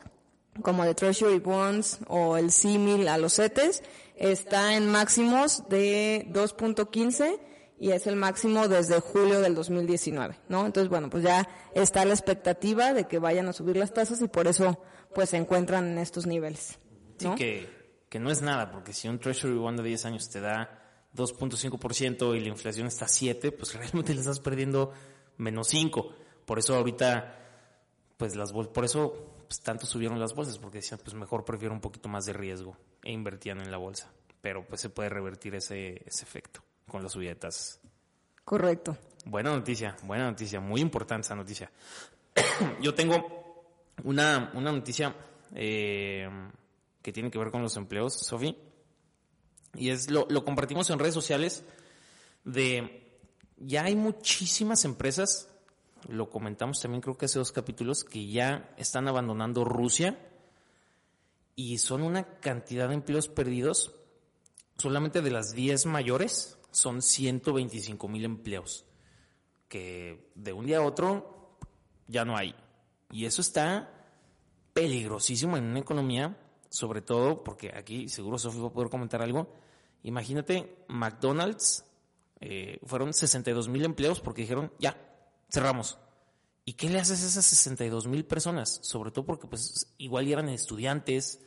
como de Treasury Bonds o el símil a los CETES, está en máximos de 2.15 y es el máximo desde julio del 2019, ¿no? Entonces, bueno, pues ya está la expectativa de que vayan a subir las tasas y por eso, pues se encuentran en estos niveles. Sí, ¿no? que, que no es nada, porque si un Treasury Bond de 10 años te da 2.5% y la inflación está a 7, pues <laughs> realmente le estás perdiendo menos 5. Por eso ahorita, pues las bolsas, por eso pues, tanto subieron las bolsas, porque decían, pues mejor prefiero un poquito más de riesgo e invertían en la bolsa. Pero pues se puede revertir ese, ese efecto con las subida de tasas. Correcto. Buena noticia, buena noticia, muy importante esa noticia. <coughs> Yo tengo una, una noticia eh, que tiene que ver con los empleos, Sofi, y es lo, lo compartimos en redes sociales de ya hay muchísimas empresas, lo comentamos también creo que hace dos capítulos, que ya están abandonando Rusia y son una cantidad de empleos perdidos. Solamente de las 10 mayores son 125 mil empleos que de un día a otro ya no hay. Y eso está peligrosísimo en una economía, sobre todo porque aquí seguro Sofía va a poder comentar algo. Imagínate, McDonald's eh, fueron 62 mil empleos porque dijeron, ya, cerramos. ¿Y qué le haces a esas 62 mil personas? Sobre todo porque pues igual eran estudiantes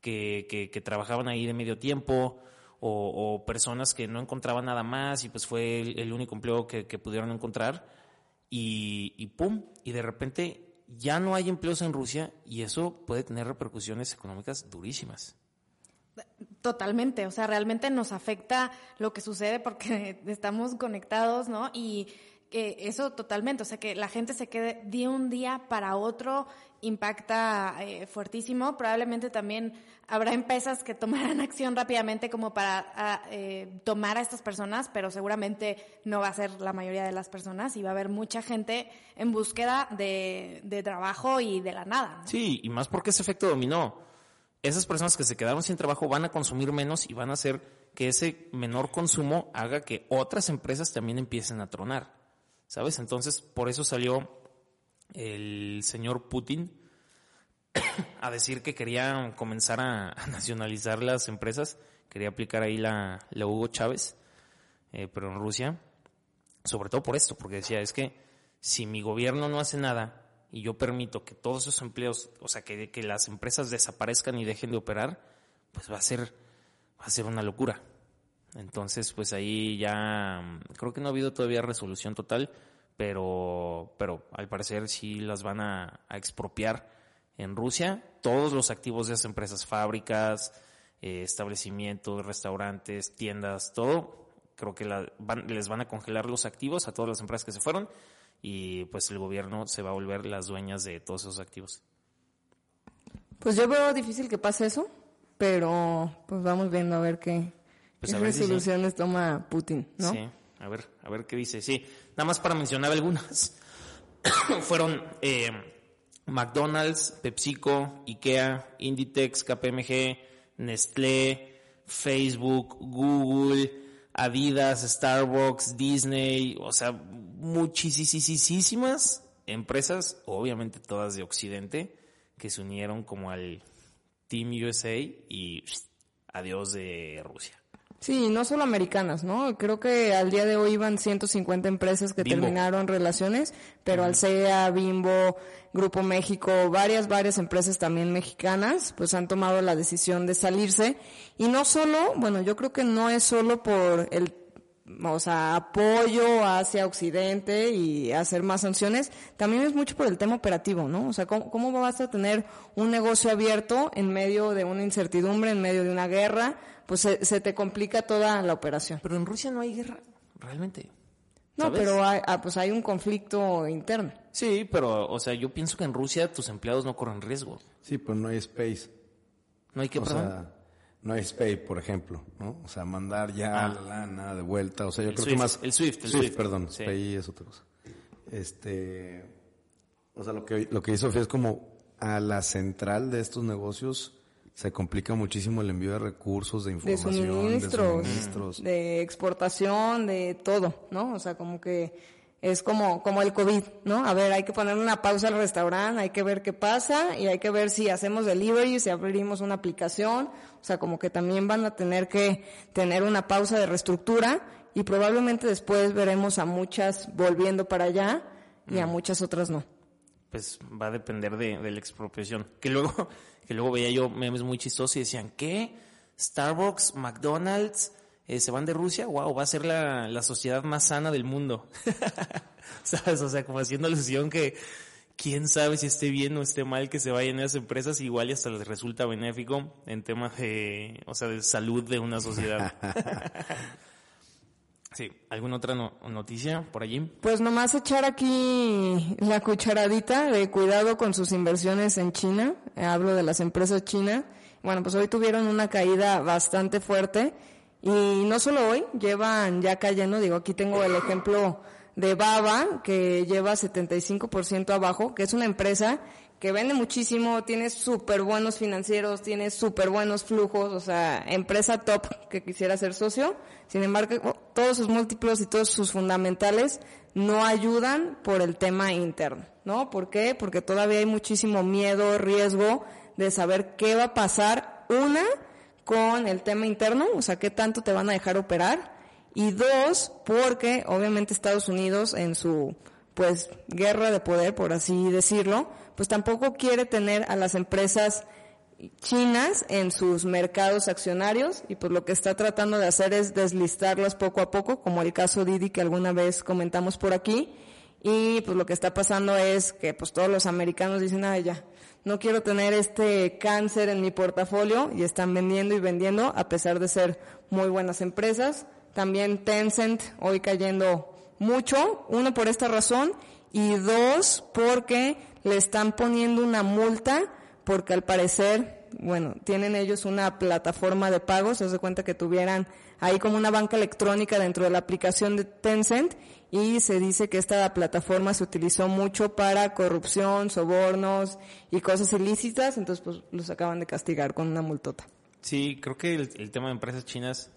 que, trabajaban ahí de medio tiempo o, personas que no encontraban nada más y pues fue el, único empleo que, pudieron encontrar y, pum, y de repente ya no hay empleos en Rusia y eso puede tener repercusiones económicas durísimas. Totalmente, o sea, realmente nos afecta lo que sucede porque <laughs> estamos conectados, ¿no? Y eso totalmente, o sea, que la gente se quede de un día para otro impacta eh, fuertísimo. Probablemente también habrá empresas que tomarán <laughs> acción rápidamente como para eh, tomar a estas personas, pero seguramente no va a ser la mayoría de las personas y va a haber mucha gente en búsqueda de, de trabajo y de la nada. Sí, y más porque ese efecto dominó. Esas personas que se quedaron sin trabajo van a consumir menos y van a hacer que ese menor consumo haga que otras empresas también empiecen a tronar. ¿Sabes? Entonces, por eso salió el señor Putin <coughs> a decir que quería comenzar a, nacionalizar las empresas, quería aplicar ahí la, Hugo Chávez, eh, pero en Rusia, sobre todo por esto, porque decía, es que si mi gobierno no hace nada y yo permito que todos esos empleos, o sea, que, que las empresas desaparezcan y dejen de operar, pues va a ser, va a ser una locura. Entonces, pues ahí ya creo que no ha habido todavía resolución total, pero, pero al parecer sí las van a, expropiar en Rusia. Todos los activos de esas empresas, fábricas, eh, establecimientos, restaurantes, tiendas, todo, creo que les van a congelar los activos a todas las empresas que se fueron y pues el gobierno se va a volver las dueñas de todos esos activos. Pues yo veo difícil que pase eso, pero pues vamos viendo a ver qué, pues resoluciones toma Putin, ¿no? Sí, a ver, a ver qué dice. Sí, Nada más para mencionar algunas. <coughs> Fueron eh, McDonald's, PepsiCo, IKEA, Inditex, KPMG, Nestlé, Facebook, Google, Adidas, Starbucks, Disney, o sea, muchísimas empresas, obviamente todas de Occidente, que se unieron como al Team USA y adiós de Rusia. Sí, no solo americanas, ¿no? Creo que al día de hoy iban 150 empresas que terminaron relaciones, pero Alsea, Bimbo, Grupo México, varias, varias empresas también mexicanas, pues han tomado la decisión de salirse. Y no solo, bueno, yo creo que no es solo por el o sea, apoyo hacia Occidente y hacer más sanciones, también es mucho por el tema operativo, ¿no? O sea, ¿cómo, cómo vas a tener un negocio abierto en medio de una incertidumbre, en medio de una guerra? pues se, te complica toda la operación. Pero en Rusia no hay guerra, realmente. No, pero hay, ah, pues hay un conflicto interno. Sí, pero, o sea, yo pienso que en Rusia tus empleados no corren riesgo. Sí, pero no hay space. No hay que, o sea, no hay space, por ejemplo, ¿no? O sea, mandar ya ah. la lana de vuelta. O sea, yo creo que más. El Swift, el Swift. perdón. Sí. es otra cosa. Este. O sea, lo que, lo que hizo Sofía es como a la central de estos negocios se complica muchísimo el envío de recursos, de información, de suministros, de, exportación, de todo, ¿no? O sea, como que es como, como el COVID, ¿no? A ver, hay que poner una pausa al restaurante, hay que ver qué pasa y hay que ver si hacemos delivery, si abrimos una aplicación, o sea, como que también van a tener que tener una pausa de reestructura y probablemente después veremos a muchas volviendo para allá y a mm. muchas otras no. Pues va a depender de, de la expropiación. <laughs> Que luego, que luego veía yo memes muy chistosos y decían, ¿qué? Starbucks, McDonald's, eh, se van de Rusia, wow, va a ser la, la sociedad más sana del mundo. <laughs> ¿Sabes? O sea, como haciendo alusión que quién sabe si esté bien o esté mal que se vayan esas empresas, igual y hasta les resulta benéfico en temas de, o sea, de salud de una sociedad. <laughs> sí, ¿alguna otra noticia por allí? Pues nomás echar aquí la cucharadita de cuidado con sus inversiones en China. Hablo de las empresas chinas. Bueno, pues hoy tuvieron una caída bastante fuerte y no solo hoy, llevan ya cayendo, digo, aquí tengo el ejemplo de Baba, que lleva 75% abajo, que es una empresa que vende muchísimo, tiene súper buenos financieros, tiene súper buenos flujos, o sea, empresa top que quisiera ser socio. Sin embargo, todos sus múltiplos y todos sus fundamentales no ayudan por el tema interno, ¿no? ¿Por qué? Porque todavía hay muchísimo miedo, riesgo de saber qué va a pasar, una, con el tema interno, o sea, qué tanto te van a dejar operar, y dos, porque obviamente Estados Unidos en su pues guerra de poder, por así decirlo, pues tampoco quiere tener a las empresas chinas en sus mercados accionarios y pues lo que está tratando de hacer es deslistarlas poco a poco, como el caso Didi que alguna vez comentamos por aquí, y pues lo que está pasando es que pues todos los americanos dicen, ah, ya, no quiero tener este cáncer en mi portafolio y están vendiendo y vendiendo a pesar de ser muy buenas empresas. También Tencent hoy cayendo mucho, uno por esta razón y dos porque le están poniendo una multa porque al parecer, bueno, tienen ellos una plataforma de pagos, se hace cuenta que tuvieran ahí como una banca electrónica dentro de la aplicación de Tencent y se dice que esta plataforma se utilizó mucho para corrupción, sobornos y cosas ilícitas, entonces pues los acaban de castigar con una multota. Sí, creo que el tema de empresas chinas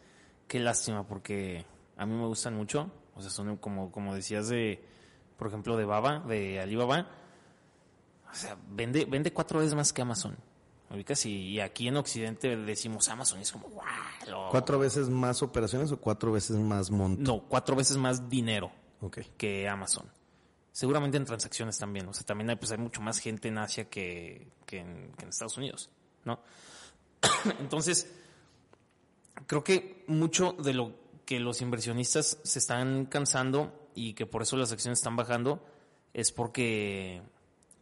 qué lástima, porque a mí me gustan mucho. O sea, son como, como decías de, por ejemplo, de Baba, de Alibaba. O sea, vende, vende cuatro veces más que Amazon. Y aquí en Occidente decimos Amazon y es como, wow. ¿Cuatro veces más operaciones o cuatro veces más monto? No, cuatro veces más dinero que Amazon. Seguramente en transacciones también. O sea, también hay, pues, hay mucho más gente en Asia que, que, en, que en Estados Unidos, ¿no? <coughs> Entonces, creo que mucho de lo que los inversionistas se están cansando y que por eso las acciones están bajando es porque,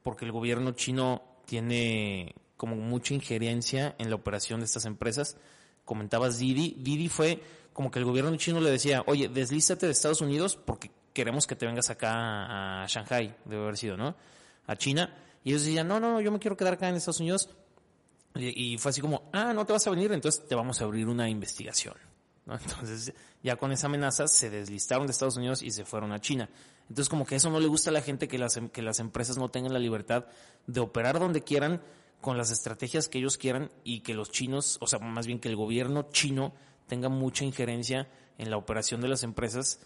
porque el gobierno chino tiene como mucha injerencia en la operación de estas empresas. Comentabas Didi. Didi fue como que el gobierno chino le decía, oye, deslízate de Estados Unidos porque queremos que te vengas acá a Shanghai, debe haber sido, ¿no? A China. Y ellos decían, no, no, yo me quiero quedar acá en Estados Unidos y, fue así como, ah, no te vas a venir, entonces te vamos a abrir una investigación. <laughs> Entonces, ya con esa amenaza se deslistaron de Estados Unidos y se fueron a China. Entonces, como que eso no le gusta a la gente que las, em, que las empresas no tengan la libertad de operar donde quieran, con las estrategias que ellos quieran y que los chinos, o sea, más bien que el gobierno chino tenga mucha injerencia en la operación de las empresas,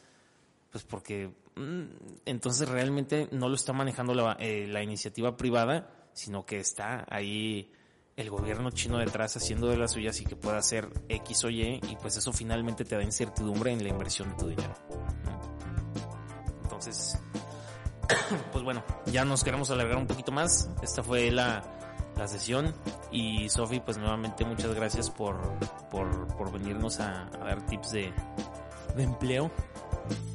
pues porque mm, entonces realmente no lo está manejando la, eh, la iniciativa privada, sino que está ahí el gobierno chino detrás haciendo de las suyas y que pueda hacer X o Y y pues eso finalmente te da incertidumbre en la inversión de tu dinero. Entonces, <coughs> pues bueno, ya nos queremos alargar un poquito más. Esta fue la, la sesión y Sofi, pues nuevamente muchas gracias por, por, por venirnos a, dar tips de, de empleo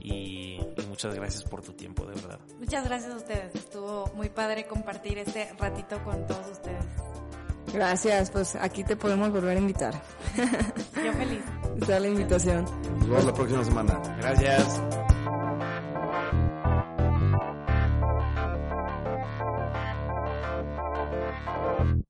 y, y muchas gracias por tu tiempo, de verdad. Muchas gracias a ustedes. Estuvo muy padre compartir este ratito con todos ustedes. Gracias, pues aquí te podemos volver a invitar. Yo feliz. <laughs> Está la invitación. Nos vemos la próxima semana. Gracias.